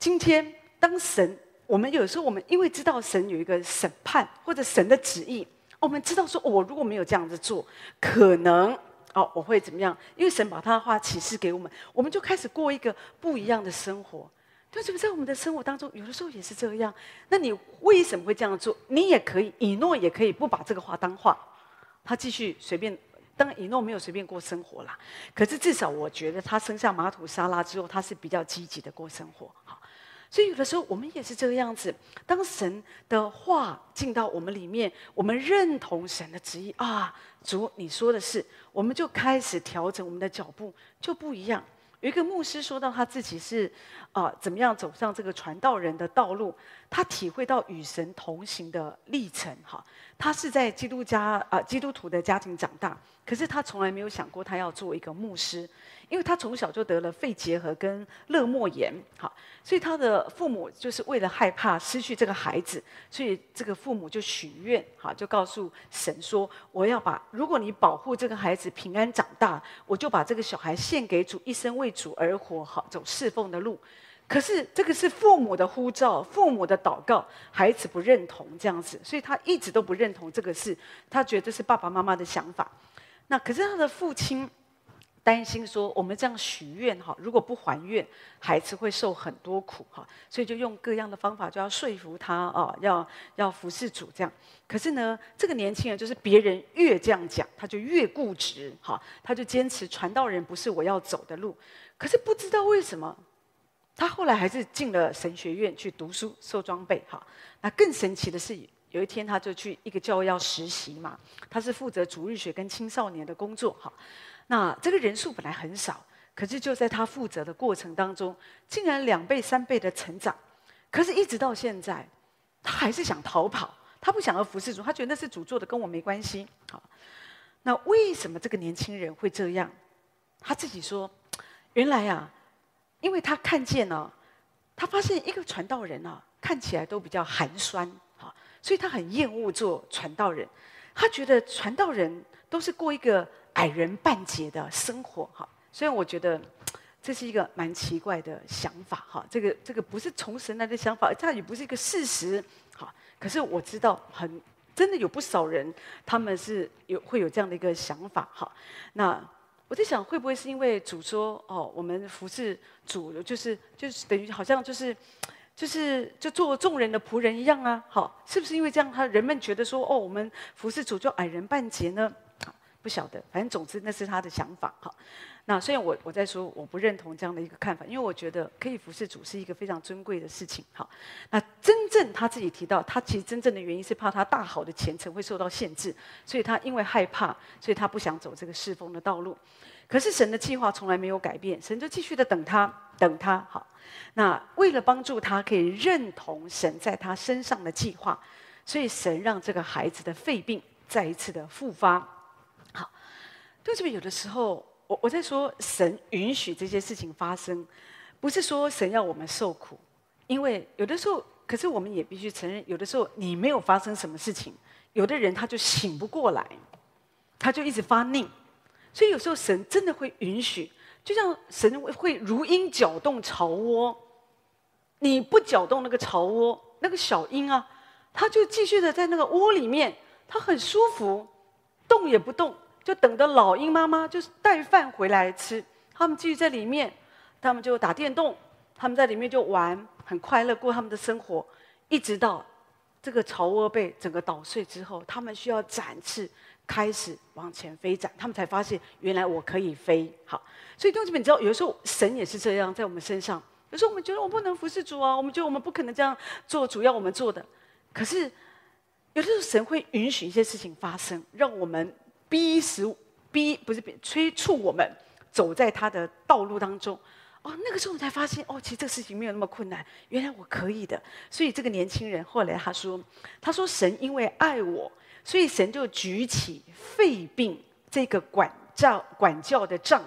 今天当神，我们有时候我们因为知道神有一个审判或者神的旨意，我们知道说，我如果没有这样子做，可能哦我会怎么样？因为神把他的话启示给我们，我们就开始过一个不一样的生活。”对，是不是在我们的生活当中，有的时候也是这样？那你为什么会这样做？你也可以，以诺也可以不把这个话当话，他继续随便。当然，以诺没有随便过生活啦。可是至少我觉得他生下马土沙拉之后，他是比较积极的过生活。好，所以有的时候我们也是这个样子。当神的话进到我们里面，我们认同神的旨意啊，主你说的是，我们就开始调整我们的脚步，就不一样。有一个牧师说到他自己是啊、怎么样走上这个传道人的道路？他体会到与神同行的历程。哈，他是在基督家啊、基督徒的家庭长大，可是他从来没有想过他要做一个牧师。因为他从小就得了肺结核跟肋膜炎，好，所以他的父母就是为了害怕失去这个孩子，所以这个父母就许愿，好，就告诉神说：“我要把，如果你保护这个孩子平安长大，我就把这个小孩献给主，一生为主而活，好，走侍奉的路。”可是这个是父母的呼召，父母的祷告，孩子不认同这样子，所以他一直都不认同这个事，他觉得是爸爸妈妈的想法。那可是他的父亲。担心说我们这样许愿哈，如果不还愿，孩子会受很多苦哈，所以就用各样的方法就要说服他啊，要要服侍主这样。可是呢，这个年轻人就是别人越这样讲，他就越固执哈，他就坚持传道人不是我要走的路。可是不知道为什么，他后来还是进了神学院去读书受装备哈。那更神奇的是，有一天他就去一个教会要实习嘛，他是负责主日学跟青少年的工作哈。那这个人数本来很少，可是就在他负责的过程当中，竟然两倍、三倍的成长。可是，一直到现在，他还是想逃跑，他不想要服侍主，他觉得那是主做的，跟我没关系。好，那为什么这个年轻人会这样？他自己说：“原来啊，因为他看见了，他发现一个传道人啊，看起来都比较寒酸，好，所以他很厌恶做传道人。他觉得传道人都是过一个。”矮人半截的生活，哈，虽然我觉得这是一个蛮奇怪的想法，哈，这个这个不是从神来的想法，这也不是一个事实，哈。可是我知道，很真的有不少人，他们是有会有这样的一个想法，哈。那我在想，会不会是因为主说，哦，我们服侍主，就是就是等于好像就是就是就做众人的仆人一样啊，好，是不是因为这样，他人们觉得说，哦，我们服侍主就矮人半截呢？不晓得，反正总之那是他的想法哈。那虽然我我在说我不认同这样的一个看法，因为我觉得可以服侍主是一个非常尊贵的事情哈。那真正他自己提到，他其实真正的原因是怕他大好的前程会受到限制，所以他因为害怕，所以他不想走这个侍奉的道路。可是神的计划从来没有改变，神就继续的等他，等他好。那为了帮助他可以认同神在他身上的计划，所以神让这个孩子的肺病再一次的复发。好对这边有的时候，我我在说神允许这些事情发生，不是说神要我们受苦，因为有的时候，可是我们也必须承认，有的时候你没有发生什么事情，有的人他就醒不过来，他就一直发愣，所以有时候神真的会允许，就像神会如鹰搅动巢窝，你不搅动那个巢窝，那个小鹰啊，它就继续的在那个窝里面，它很舒服，动也不动。就等着老鹰妈妈就是带饭回来吃，他们继续在里面，他们就打电动，他们在里面就玩，很快乐过他们的生活，一直到这个巢窝被整个捣碎之后，他们需要展翅，开始往前飞展，他们才发现原来我可以飞。好，所以弟兄姊妹，你知道，有时候神也是这样在我们身上，有时候我们觉得我不能服侍主啊，我们觉得我们不可能这样做主要我们做的，可是有的时候神会允许一些事情发生，让我们。逼使逼不是逼催促我们走在他的道路当中，哦，那个时候我才发现，哦，其实这个事情没有那么困难，原来我可以的。所以这个年轻人后来他说，他说神因为爱我，所以神就举起肺病这个管教管教的杖，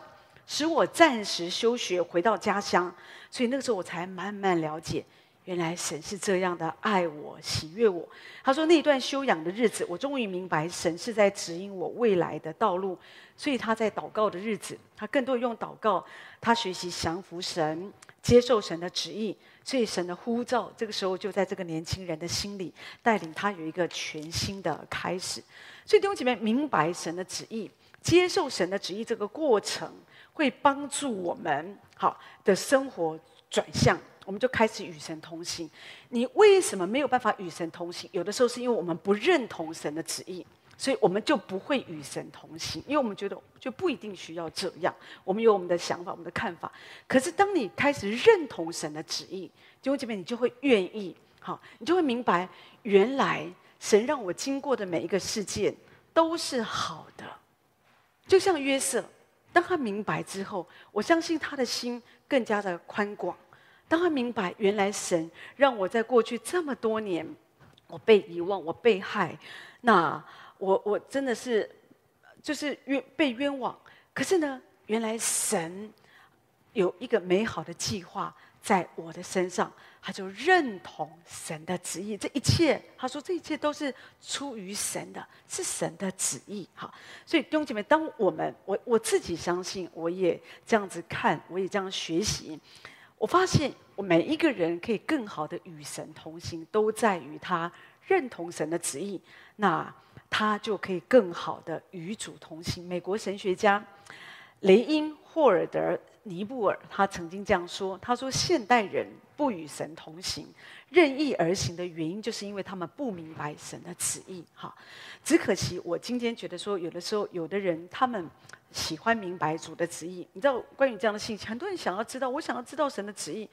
使我暂时休学回到家乡。所以那个时候我才慢慢了解。原来神是这样的爱我、喜悦我。他说那段休养的日子，我终于明白神是在指引我未来的道路。所以他在祷告的日子，他更多用祷告，他学习降服神，接受神的旨意。所以神的呼召，这个时候就在这个年轻人的心里，带领他有一个全新的开始。所以弟兄姐妹，明白神的旨意，接受神的旨意，这个过程会帮助我们好的生活转向。我们就开始与神同行。你为什么没有办法与神同行？有的时候是因为我们不认同神的旨意，所以我们就不会与神同行。因为我们觉得就不一定需要这样。我们有我们的想法，我们的看法。可是当你开始认同神的旨意，弟兄姐妹，你就会愿意，好，你就会明白，原来神让我经过的每一个事件都是好的。就像约瑟，当他明白之后，我相信他的心更加的宽广。当他明白，原来神让我在过去这么多年，我被遗忘，我被害，那我我真的是就是冤被冤枉。可是呢，原来神有一个美好的计划在我的身上，他就认同神的旨意。这一切，他说这一切都是出于神的，是神的旨意。好，所以弟兄姐妹，当我们我我自己相信，我也这样子看，我也这样学习。我发现我每一个人可以更好的与神同行，都在于他认同神的旨意，那他就可以更好的与主同行。美国神学家雷因霍尔德尼布尔他曾经这样说：“他说现代人不与神同行，任意而行的原因，就是因为他们不明白神的旨意。”哈，只可惜我今天觉得说，有的时候有的人他们。喜欢明白主的旨意，你知道关于这样的信息，很多人想要知道，我想要知道神的旨意。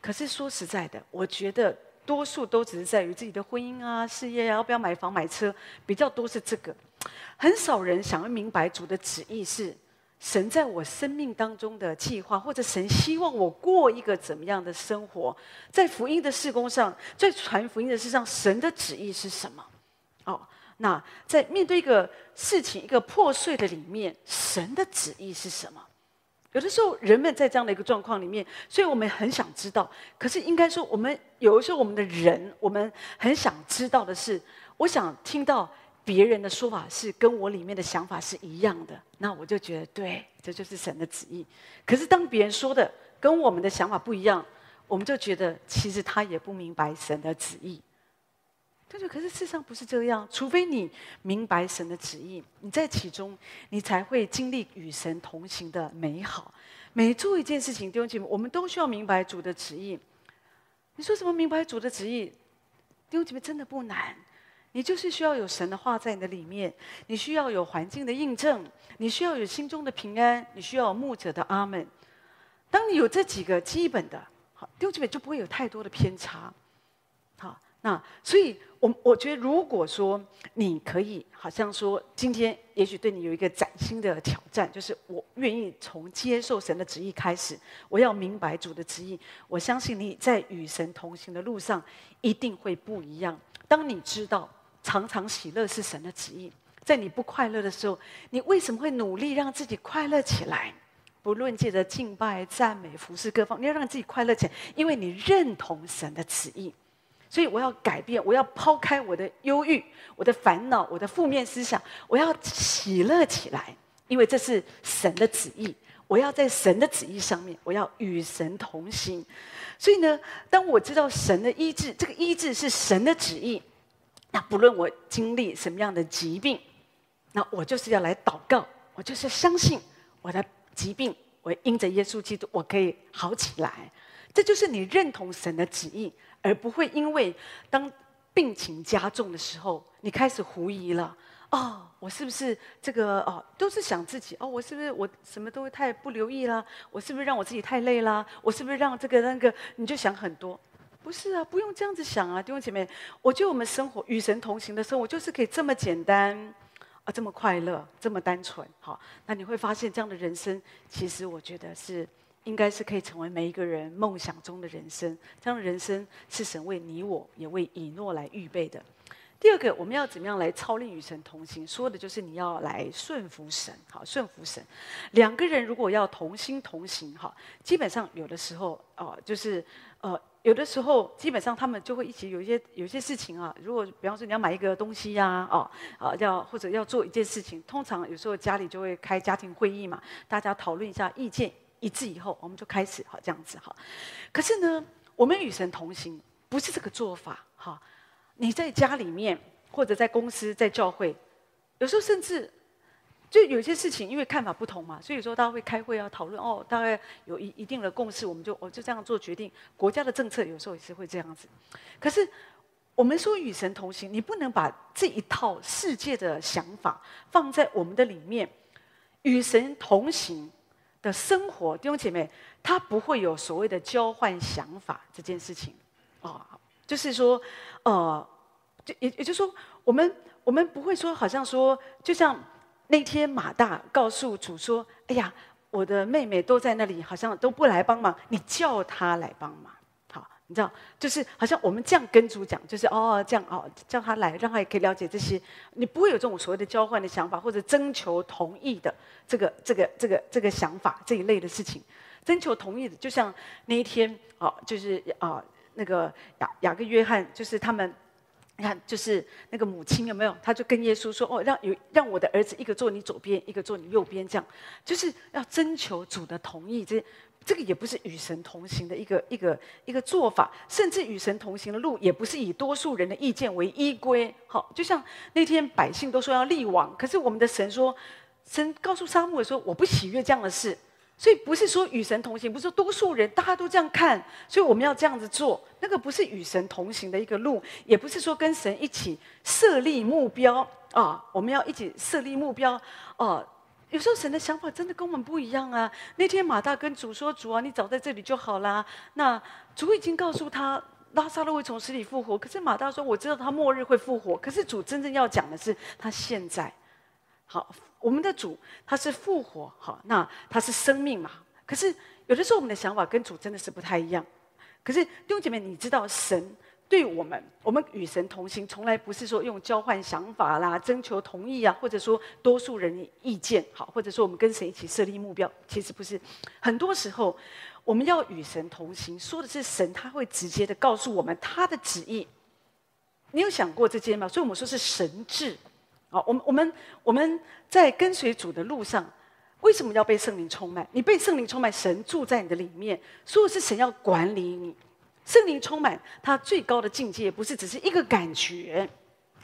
可是说实在的，我觉得多数都只是在于自己的婚姻啊、事业啊，要不要买房买车，比较多是这个。很少人想要明白主的旨意是神在我生命当中的计划，或者神希望我过一个怎么样的生活，在福音的事工上，在传福音的事上，神的旨意是什么？哦。那在面对一个事情、一个破碎的里面，神的旨意是什么？有的时候，人们在这样的一个状况里面，所以我们很想知道。可是，应该说，我们有的时候，我们的人，我们很想知道的是，我想听到别人的说法是跟我里面的想法是一样的，那我就觉得对，这就是神的旨意。可是，当别人说的跟我们的想法不一样，我们就觉得其实他也不明白神的旨意。对对，可是事实上不是这样。除非你明白神的旨意，你在其中，你才会经历与神同行的美好。每做一件事情，弟兄姐妹，我们都需要明白主的旨意。你说什么？明白主的旨意，弟兄姐妹真的不难。你就是需要有神的话在你的里面，你需要有环境的印证，你需要有心中的平安，你需要有牧者的阿门。当你有这几个基本的，好，丢这边就不会有太多的偏差。好，那所以。我我觉得，如果说你可以，好像说今天也许对你有一个崭新的挑战，就是我愿意从接受神的旨意开始，我要明白主的旨意。我相信你在与神同行的路上一定会不一样。当你知道常常喜乐是神的旨意，在你不快乐的时候，你为什么会努力让自己快乐起来？不论借着敬拜、赞美、服侍各方，你要让自己快乐起来，因为你认同神的旨意。所以我要改变，我要抛开我的忧郁、我的烦恼、我的负面思想，我要喜乐起来，因为这是神的旨意。我要在神的旨意上面，我要与神同行。所以呢，当我知道神的医治，这个医治是神的旨意，那不论我经历什么样的疾病，那我就是要来祷告，我就是相信我的疾病，我因着耶稣基督，我可以好起来。这就是你认同神的旨意。而不会因为当病情加重的时候，你开始狐疑了。哦，我是不是这个？哦，都是想自己。哦，我是不是我什么都太不留意啦？我是不是让我自己太累啦？我是不是让这个那个？你就想很多。不是啊，不用这样子想啊，弟兄姐妹。我觉得我们生活与神同行的生活，就是可以这么简单啊，这么快乐，这么单纯。好，那你会发现这样的人生，其实我觉得是。应该是可以成为每一个人梦想中的人生，这样的人生是神为你我也为以诺来预备的。第二个，我们要怎么样来操练与神同行？说的就是你要来顺服神，好，顺服神。两个人如果要同心同行，哈，基本上有的时候哦，就是呃，有的时候基本上他们就会一起有一些有一些事情啊。如果比方说你要买一个东西呀，啊，啊，要或者要做一件事情，通常有时候家里就会开家庭会议嘛，大家讨论一下意见。一致以后，我们就开始好这样子哈。可是呢，我们与神同行不是这个做法哈。你在家里面，或者在公司、在教会，有时候甚至就有些事情，因为看法不同嘛，所以说大家会开会啊，讨论哦，大概有一一定的共识，我们就我就这样做决定。国家的政策有时候也是会这样子。可是我们说与神同行，你不能把这一套世界的想法放在我们的里面，与神同行。的生活，弟兄姐妹，他不会有所谓的交换想法这件事情，哦，就是说，呃，就也也就是说，我们我们不会说，好像说，就像那天马大告诉主说：“哎呀，我的妹妹都在那里，好像都不来帮忙，你叫她来帮忙。”好你知道，就是好像我们这样跟主讲，就是哦，这样哦，叫他来，让他也可以了解这些。你不会有这种所谓的交换的想法，或者征求同意的这个、这个、这个、这个想法这一类的事情。征求同意的，就像那一天哦，就是啊，那个雅雅各约翰，就是他们，你看，就是那个母亲有没有？他就跟耶稣说：“哦，让有让我的儿子一个坐你左边，一个坐你右边，这样就是要征求主的同意。”这这个也不是与神同行的一个一个一个做法，甚至与神同行的路也不是以多数人的意见为依归。好，就像那天百姓都说要立王，可是我们的神说，神告诉撒母耳说，我不喜悦这样的事。所以不是说与神同行，不是说多数人大家都这样看，所以我们要这样子做。那个不是与神同行的一个路，也不是说跟神一起设立目标啊。我们要一起设立目标哦。有时候神的想法真的跟我们不一样啊。那天马大跟主说：“主啊，你早在这里就好啦。”那主已经告诉他拉撒路会从死里复活，可是马大说：“我知道他末日会复活。”可是主真正要讲的是他现在。好，我们的主他是复活，好，那他是生命嘛？可是有的时候我们的想法跟主真的是不太一样。可是弟兄姐妹，你知道神对我们，我们与神同行，从来不是说用交换想法啦、征求同意啊，或者说多数人的意见，好，或者说我们跟神一起设立目标，其实不是。很多时候我们要与神同行，说的是神他会直接的告诉我们他的旨意。你有想过这件吗？所以我们说是神智。好，我们我们我们在跟随主的路上，为什么要被圣灵充满？你被圣灵充满，神住在你的里面，所以是神要管理你。圣灵充满，它最高的境界不是只是一个感觉，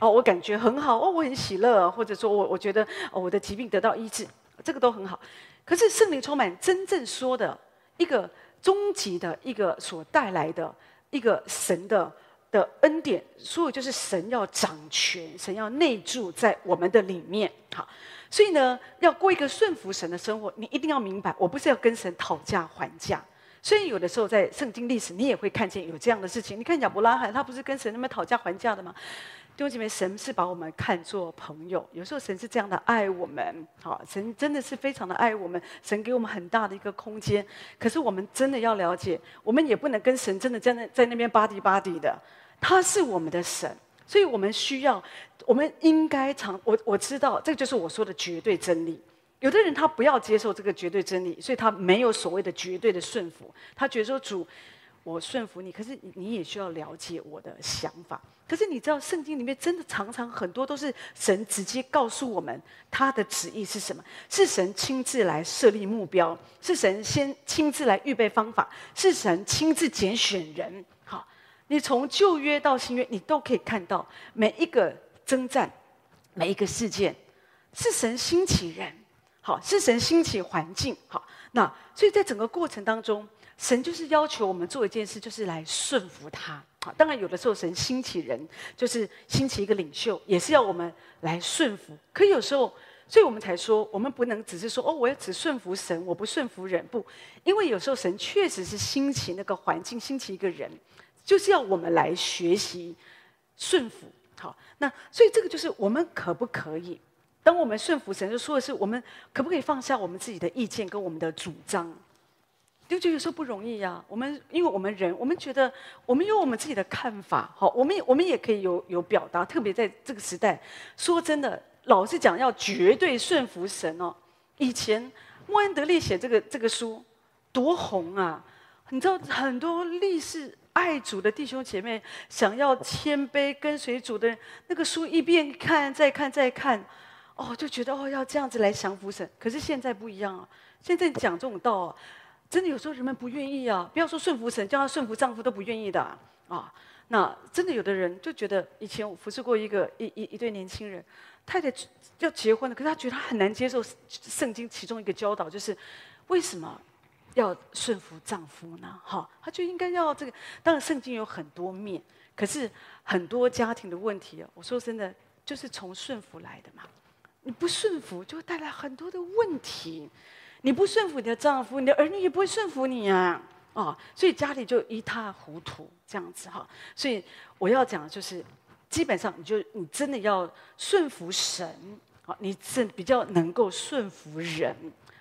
哦，我感觉很好，哦，我很喜乐，或者说我我觉得哦，我的疾病得到医治，这个都很好。可是圣灵充满，真正说的一个终极的一个所带来的一个神的。的恩典，所以就是神要掌权，神要内住在我们的里面。好，所以呢，要过一个顺服神的生活，你一定要明白，我不是要跟神讨价还价。所以有的时候在圣经历史，你也会看见有这样的事情。你看亚伯拉罕，他不是跟神那边讨价还价的吗？弟兄姐妹，神是把我们看作朋友。有时候神是这样的爱我们，好，神真的是非常的爱我们。神给我们很大的一个空间，可是我们真的要了解，我们也不能跟神真的在那在那边巴迪巴迪的。他是我们的神，所以我们需要，我们应该常我我知道，这就是我说的绝对真理。有的人他不要接受这个绝对真理，所以他没有所谓的绝对的顺服。他觉得说主，我顺服你，可是你也需要了解我的想法。可是你知道，圣经里面真的常常很多都是神直接告诉我们他的旨意是什么，是神亲自来设立目标，是神先亲自来预备方法，是神亲自拣选人。你从旧约到新约，你都可以看到每一个征战，每一个事件，是神兴起人，好，是神兴起环境，好，那所以在整个过程当中，神就是要求我们做一件事，就是来顺服他，好，当然有的时候神兴起人，就是兴起一个领袖，也是要我们来顺服。可有时候，所以我们才说，我们不能只是说哦，我要只顺服神，我不顺服人，不，因为有时候神确实是兴起那个环境，兴起一个人。就是要我们来学习顺服，好，那所以这个就是我们可不可以？当我们顺服神，就说的是我们可不可以放下我们自己的意见跟我们的主张？就觉得有时候不容易呀。我们因为我们人，我们觉得我们有我们自己的看法，好，我们我们也可以有有表达。特别在这个时代，说真的，老是讲要绝对顺服神哦。以前莫恩德利写这个这个书多红啊！你知道很多历史。爱主的弟兄姐妹，想要谦卑跟随主的人，那个书一边看再看再看，哦，就觉得哦要这样子来降服神。可是现在不一样啊，现在讲这种道啊，真的有时候人们不愿意啊。不要说顺服神，叫他顺服丈夫都不愿意的啊。那真的有的人就觉得，以前我服侍过一个一一一对年轻人，太太要结婚了，可是他觉得他很难接受圣经其中一个教导，就是为什么？要顺服丈夫呢？哈，他就应该要这个。当然，圣经有很多面，可是很多家庭的问题，我说真的，就是从顺服来的嘛。你不顺服，就会带来很多的问题。你不顺服你的丈夫，你的儿女也不会顺服你啊。啊，所以家里就一塌糊涂这样子哈。所以我要讲的就是，基本上你就你真的要顺服神，啊，你是比较能够顺服人。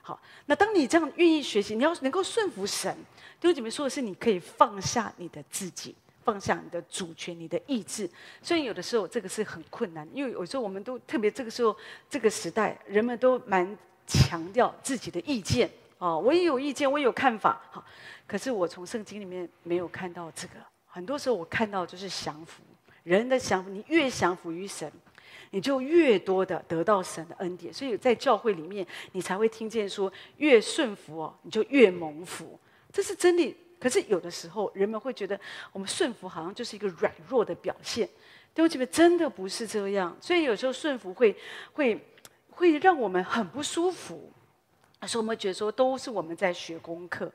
好，那当你这样愿意学习，你要能够顺服神。弟兄姐妹说的是，你可以放下你的自己，放下你的主权、你的意志。虽然有的时候这个是很困难，因为有时候我们都特别这个时候这个时代，人们都蛮强调自己的意见啊，我也有意见，我也有看法。好，可是我从圣经里面没有看到这个。很多时候我看到就是降服，人的降服，你越降服于神。你就越多的得到神的恩典，所以在教会里面，你才会听见说，越顺服哦，你就越蒙福。这是真理。可是有的时候，人们会觉得我们顺服好像就是一个软弱的表现。弟兄姐妹，真的不是这样。所以有时候顺服会会会让我们很不舒服。所以我们觉得说都是我们在学功课。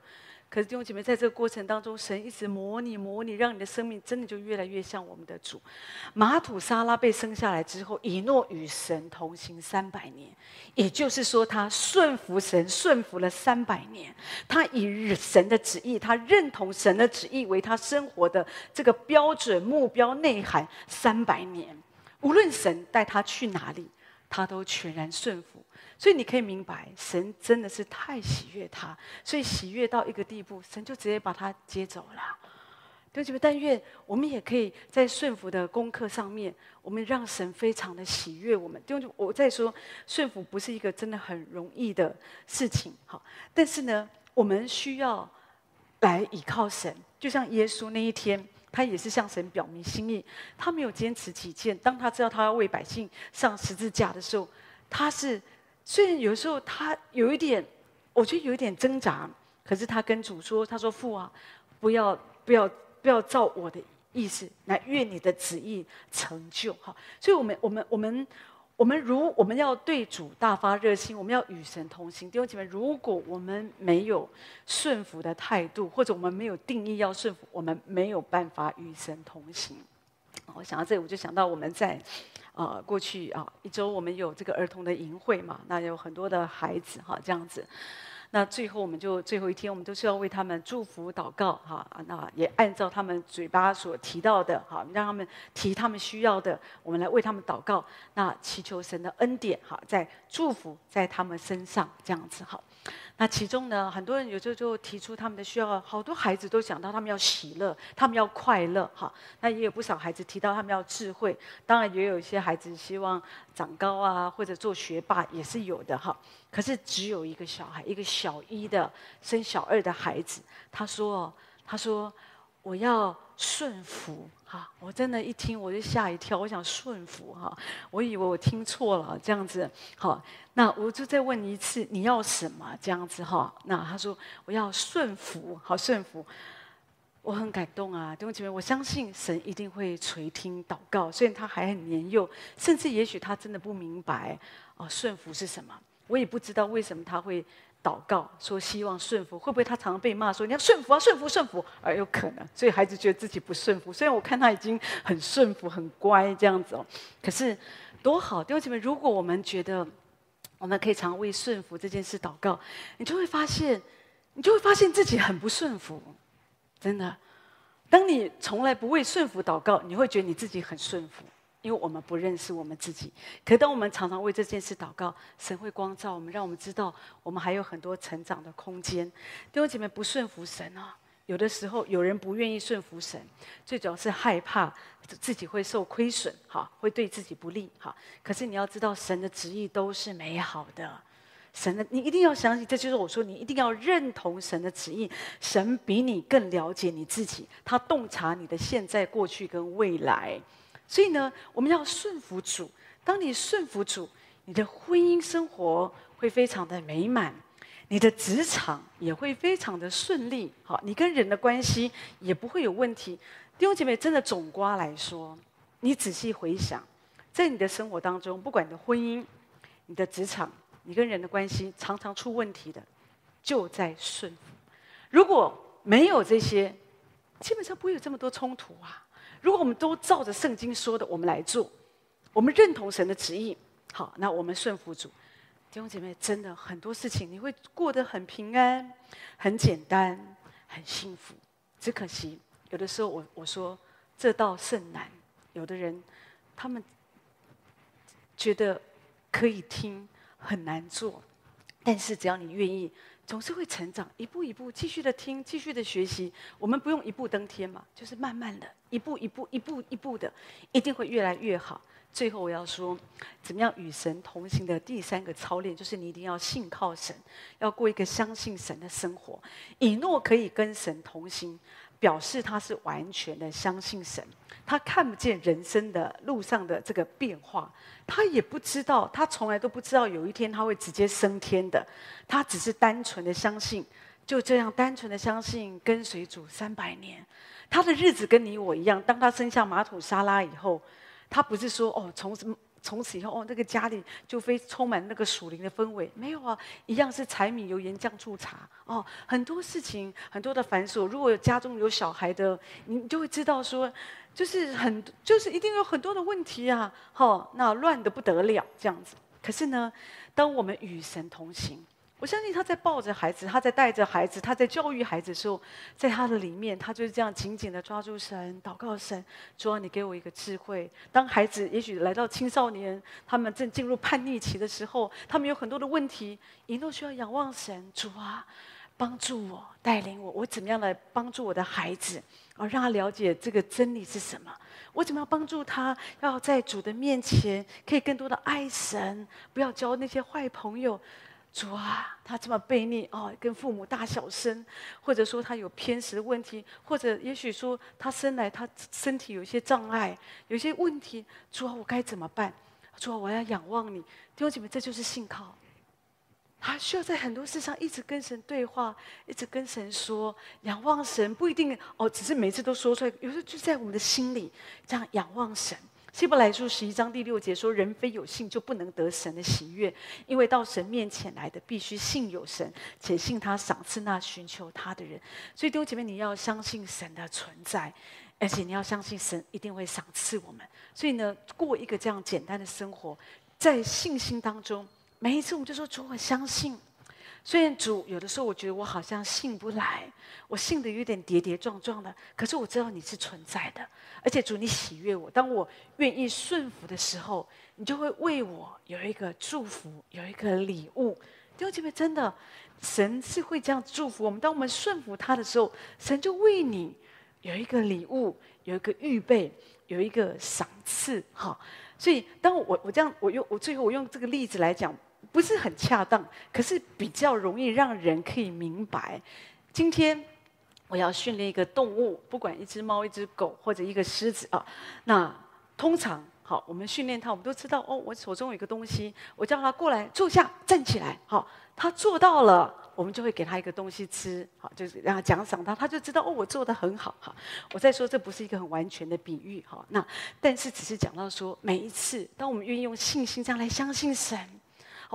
可是弟兄姐妹，在这个过程当中，神一直模拟、模拟，让你的生命真的就越来越像我们的主。玛土沙拉被生下来之后，以诺与神同行三百年，也就是说，他顺服神，顺服了三百年。他以神的旨意，他认同神的旨意为他生活的这个标准、目标、内涵三百年。无论神带他去哪里，他都全然顺服。所以你可以明白，神真的是太喜悦他，所以喜悦到一个地步，神就直接把他接走了。弟兄姐妹，但愿我们也可以在顺服的功课上面，我们让神非常的喜悦我们。就，我再说，顺服不是一个真的很容易的事情，好，但是呢，我们需要来倚靠神，就像耶稣那一天，他也是向神表明心意，他没有坚持己见。当他知道他要为百姓上十字架的时候，他是。虽然有时候他有一点，我觉得有一点挣扎，可是他跟主说：“他说父啊，不要不要不要照我的意思，来愿你的旨意成就。”哈，所以我们我们我们我们如我们要对主大发热心，我们要与神同行。弟兄姐妹，如果我们没有顺服的态度，或者我们没有定义要顺服，我们没有办法与神同行。我想到这里，我就想到我们在。啊、过去啊，一周我们有这个儿童的营会嘛，那有很多的孩子哈，这样子。那最后我们就最后一天，我们都是要为他们祝福祷告哈。那也按照他们嘴巴所提到的哈，让他们提他们需要的，我们来为他们祷告。那祈求神的恩典哈，在祝福在他们身上这样子哈。那其中呢，很多人有时候就提出他们的需要，好多孩子都讲到他们要喜乐，他们要快乐，哈。那也有不少孩子提到他们要智慧，当然也有一些孩子希望长高啊，或者做学霸也是有的，哈。可是只有一个小孩，一个小一的生小二的孩子，他说：“他说我要顺服。”哈，我真的，一听我就吓一跳。我想顺服哈，我以为我听错了这样子。好，那我就再问一次，你要什么这样子哈？那他说我要顺服，好顺服。我很感动啊，弟兄姐妹，我相信神一定会垂听祷告。虽然他还很年幼，甚至也许他真的不明白哦，顺服是什么。我也不知道为什么他会。祷告说希望顺服，会不会他常常被骂说你要顺服啊顺服顺服？而有可能，所以孩子觉得自己不顺服。虽然我看他已经很顺服、很乖这样子哦，可是多好！弟兄姐妹，如果我们觉得我们可以常为顺服这件事祷告，你就会发现，你就会发现自己很不顺服。真的，当你从来不为顺服祷告，你会觉得你自己很顺服。因为我们不认识我们自己，可当我们常常为这件事祷告，神会光照我们，让我们知道我们还有很多成长的空间。弟兄姐妹，不顺服神啊，有的时候有人不愿意顺服神，最主要是害怕自己会受亏损，哈，会对自己不利，哈。可是你要知道，神的旨意都是美好的，神的，你一定要相信，这就是我说，你一定要认同神的旨意。神比你更了解你自己，他洞察你的现在、过去跟未来。所以呢，我们要顺服主。当你顺服主，你的婚姻生活会非常的美满，你的职场也会非常的顺利。好，你跟人的关系也不会有问题。弟兄姐妹，真的总瓜来说，你仔细回想，在你的生活当中，不管你的婚姻、你的职场，你跟人的关系常常出问题的，就在顺服。如果没有这些，基本上不会有这么多冲突啊。如果我们都照着圣经说的，我们来做，我们认同神的旨意，好，那我们顺服主。弟兄姐妹，真的很多事情你会过得很平安、很简单、很幸福。只可惜有的时候我，我我说这道甚难。有的人他们觉得可以听，很难做，但是只要你愿意。总是会成长，一步一步继续的听，继续的学习。我们不用一步登天嘛，就是慢慢的，一步一步，一步一步的，一定会越来越好。最后我要说，怎么样与神同行的第三个操练，就是你一定要信靠神，要过一个相信神的生活。以诺可以跟神同行。表示他是完全的相信神，他看不见人生的路上的这个变化，他也不知道，他从来都不知道有一天他会直接升天的，他只是单纯的相信，就这样单纯的相信跟随主三百年，他的日子跟你我一样。当他生下马土沙拉以后，他不是说哦，从什么？从此以后，哦，那个家里就非充满那个属灵的氛围。没有啊，一样是柴米油盐酱醋茶哦。很多事情，很多的繁琐。如果家中有小孩的，你就会知道说，就是很，就是一定有很多的问题啊。哈、那乱的不得了这样子。可是呢，当我们与神同行。我相信他在抱着孩子，他在带着孩子，他在教育孩子的时候，在他的里面，他就是这样紧紧的抓住神，祷告神，主啊，你给我一个智慧。当孩子也许来到青少年，他们正进入叛逆期的时候，他们有很多的问题，一诺需要仰望神，主啊，帮助我，带领我，我怎么样来帮助我的孩子，而让他了解这个真理是什么？我怎么样帮助他，要在主的面前可以更多的爱神，不要交那些坏朋友。主啊，他这么悖逆哦，跟父母大小声，或者说他有偏食的问题，或者也许说他生来他身体有一些障碍，有些问题。主啊，我该怎么办？主啊，我要仰望你，弟兄姐妹，这就是信靠。他需要在很多事上一直跟神对话，一直跟神说，仰望神不一定哦，只是每次都说出来，有时候就在我们的心里这样仰望神。希伯来书十一章第六节说：“人非有信就不能得神的喜悦，因为到神面前来的必须信有神，且信他赏赐那寻求他的人。”所以弟兄姐妹，你要相信神的存在，而且你要相信神一定会赏赐我们。所以呢，过一个这样简单的生活，在信心当中，每一次我们就说：“主，我相信。”虽然主有的时候，我觉得我好像信不来，我信的有点跌跌撞撞的。可是我知道你是存在的，而且主你喜悦我。当我愿意顺服的时候，你就会为我有一个祝福，有一个礼物。弟兄姐妹，真的，神是会这样祝福我们。当我们顺服他的时候，神就为你有一个礼物，有一个预备，有一个赏赐。哈，所以当我我这样，我用我最后我用这个例子来讲。不是很恰当，可是比较容易让人可以明白。今天我要训练一个动物，不管一只猫、一只狗或者一个狮子啊。那通常好，我们训练它，我们都知道哦。我手中有一个东西，我叫它过来坐下，站起来。好，它做到了，我们就会给它一个东西吃。好，就是让它奖赏它，它就知道哦，我做的很好。好，我再说，这不是一个很完全的比喻。好，那但是只是讲到说，每一次当我们愿意用信心这样来相信神。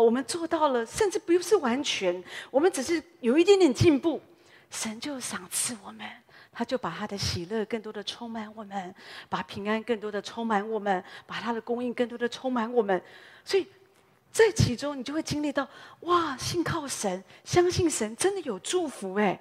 我们做到了，甚至不是完全，我们只是有一点点进步，神就赏赐我们，他就把他的喜乐更多的充满我们，把平安更多的充满我们，把他的供应更多的充满我们。所以在其中，你就会经历到，哇，信靠神，相信神，真的有祝福哎，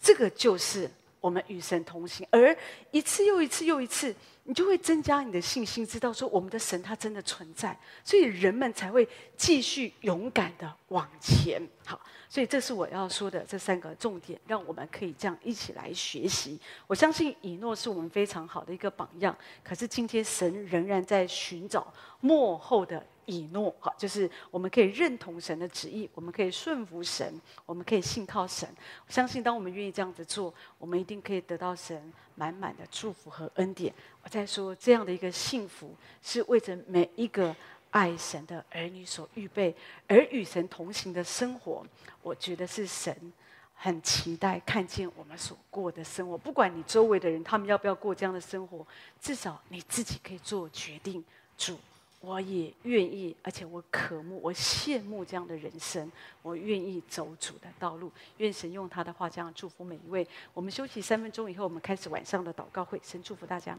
这个就是我们与神同行，而一次又一次又一次。你就会增加你的信心，知道说我们的神他真的存在，所以人们才会继续勇敢的往前。好，所以这是我要说的这三个重点，让我们可以这样一起来学习。我相信以诺是我们非常好的一个榜样，可是今天神仍然在寻找幕后的。以诺，哈，就是我们可以认同神的旨意，我们可以顺服神，我们可以信靠神。我相信，当我们愿意这样子做，我们一定可以得到神满满的祝福和恩典。我再说，这样的一个幸福，是为着每一个爱神的儿女所预备，而与神同行的生活，我觉得是神很期待看见我们所过的生活。不管你周围的人他们要不要过这样的生活，至少你自己可以做决定，主。我也愿意，而且我渴慕，我羡慕这样的人生。我愿意走主的道路，愿神用他的话这样祝福每一位。我们休息三分钟以后，我们开始晚上的祷告会。神祝福大家。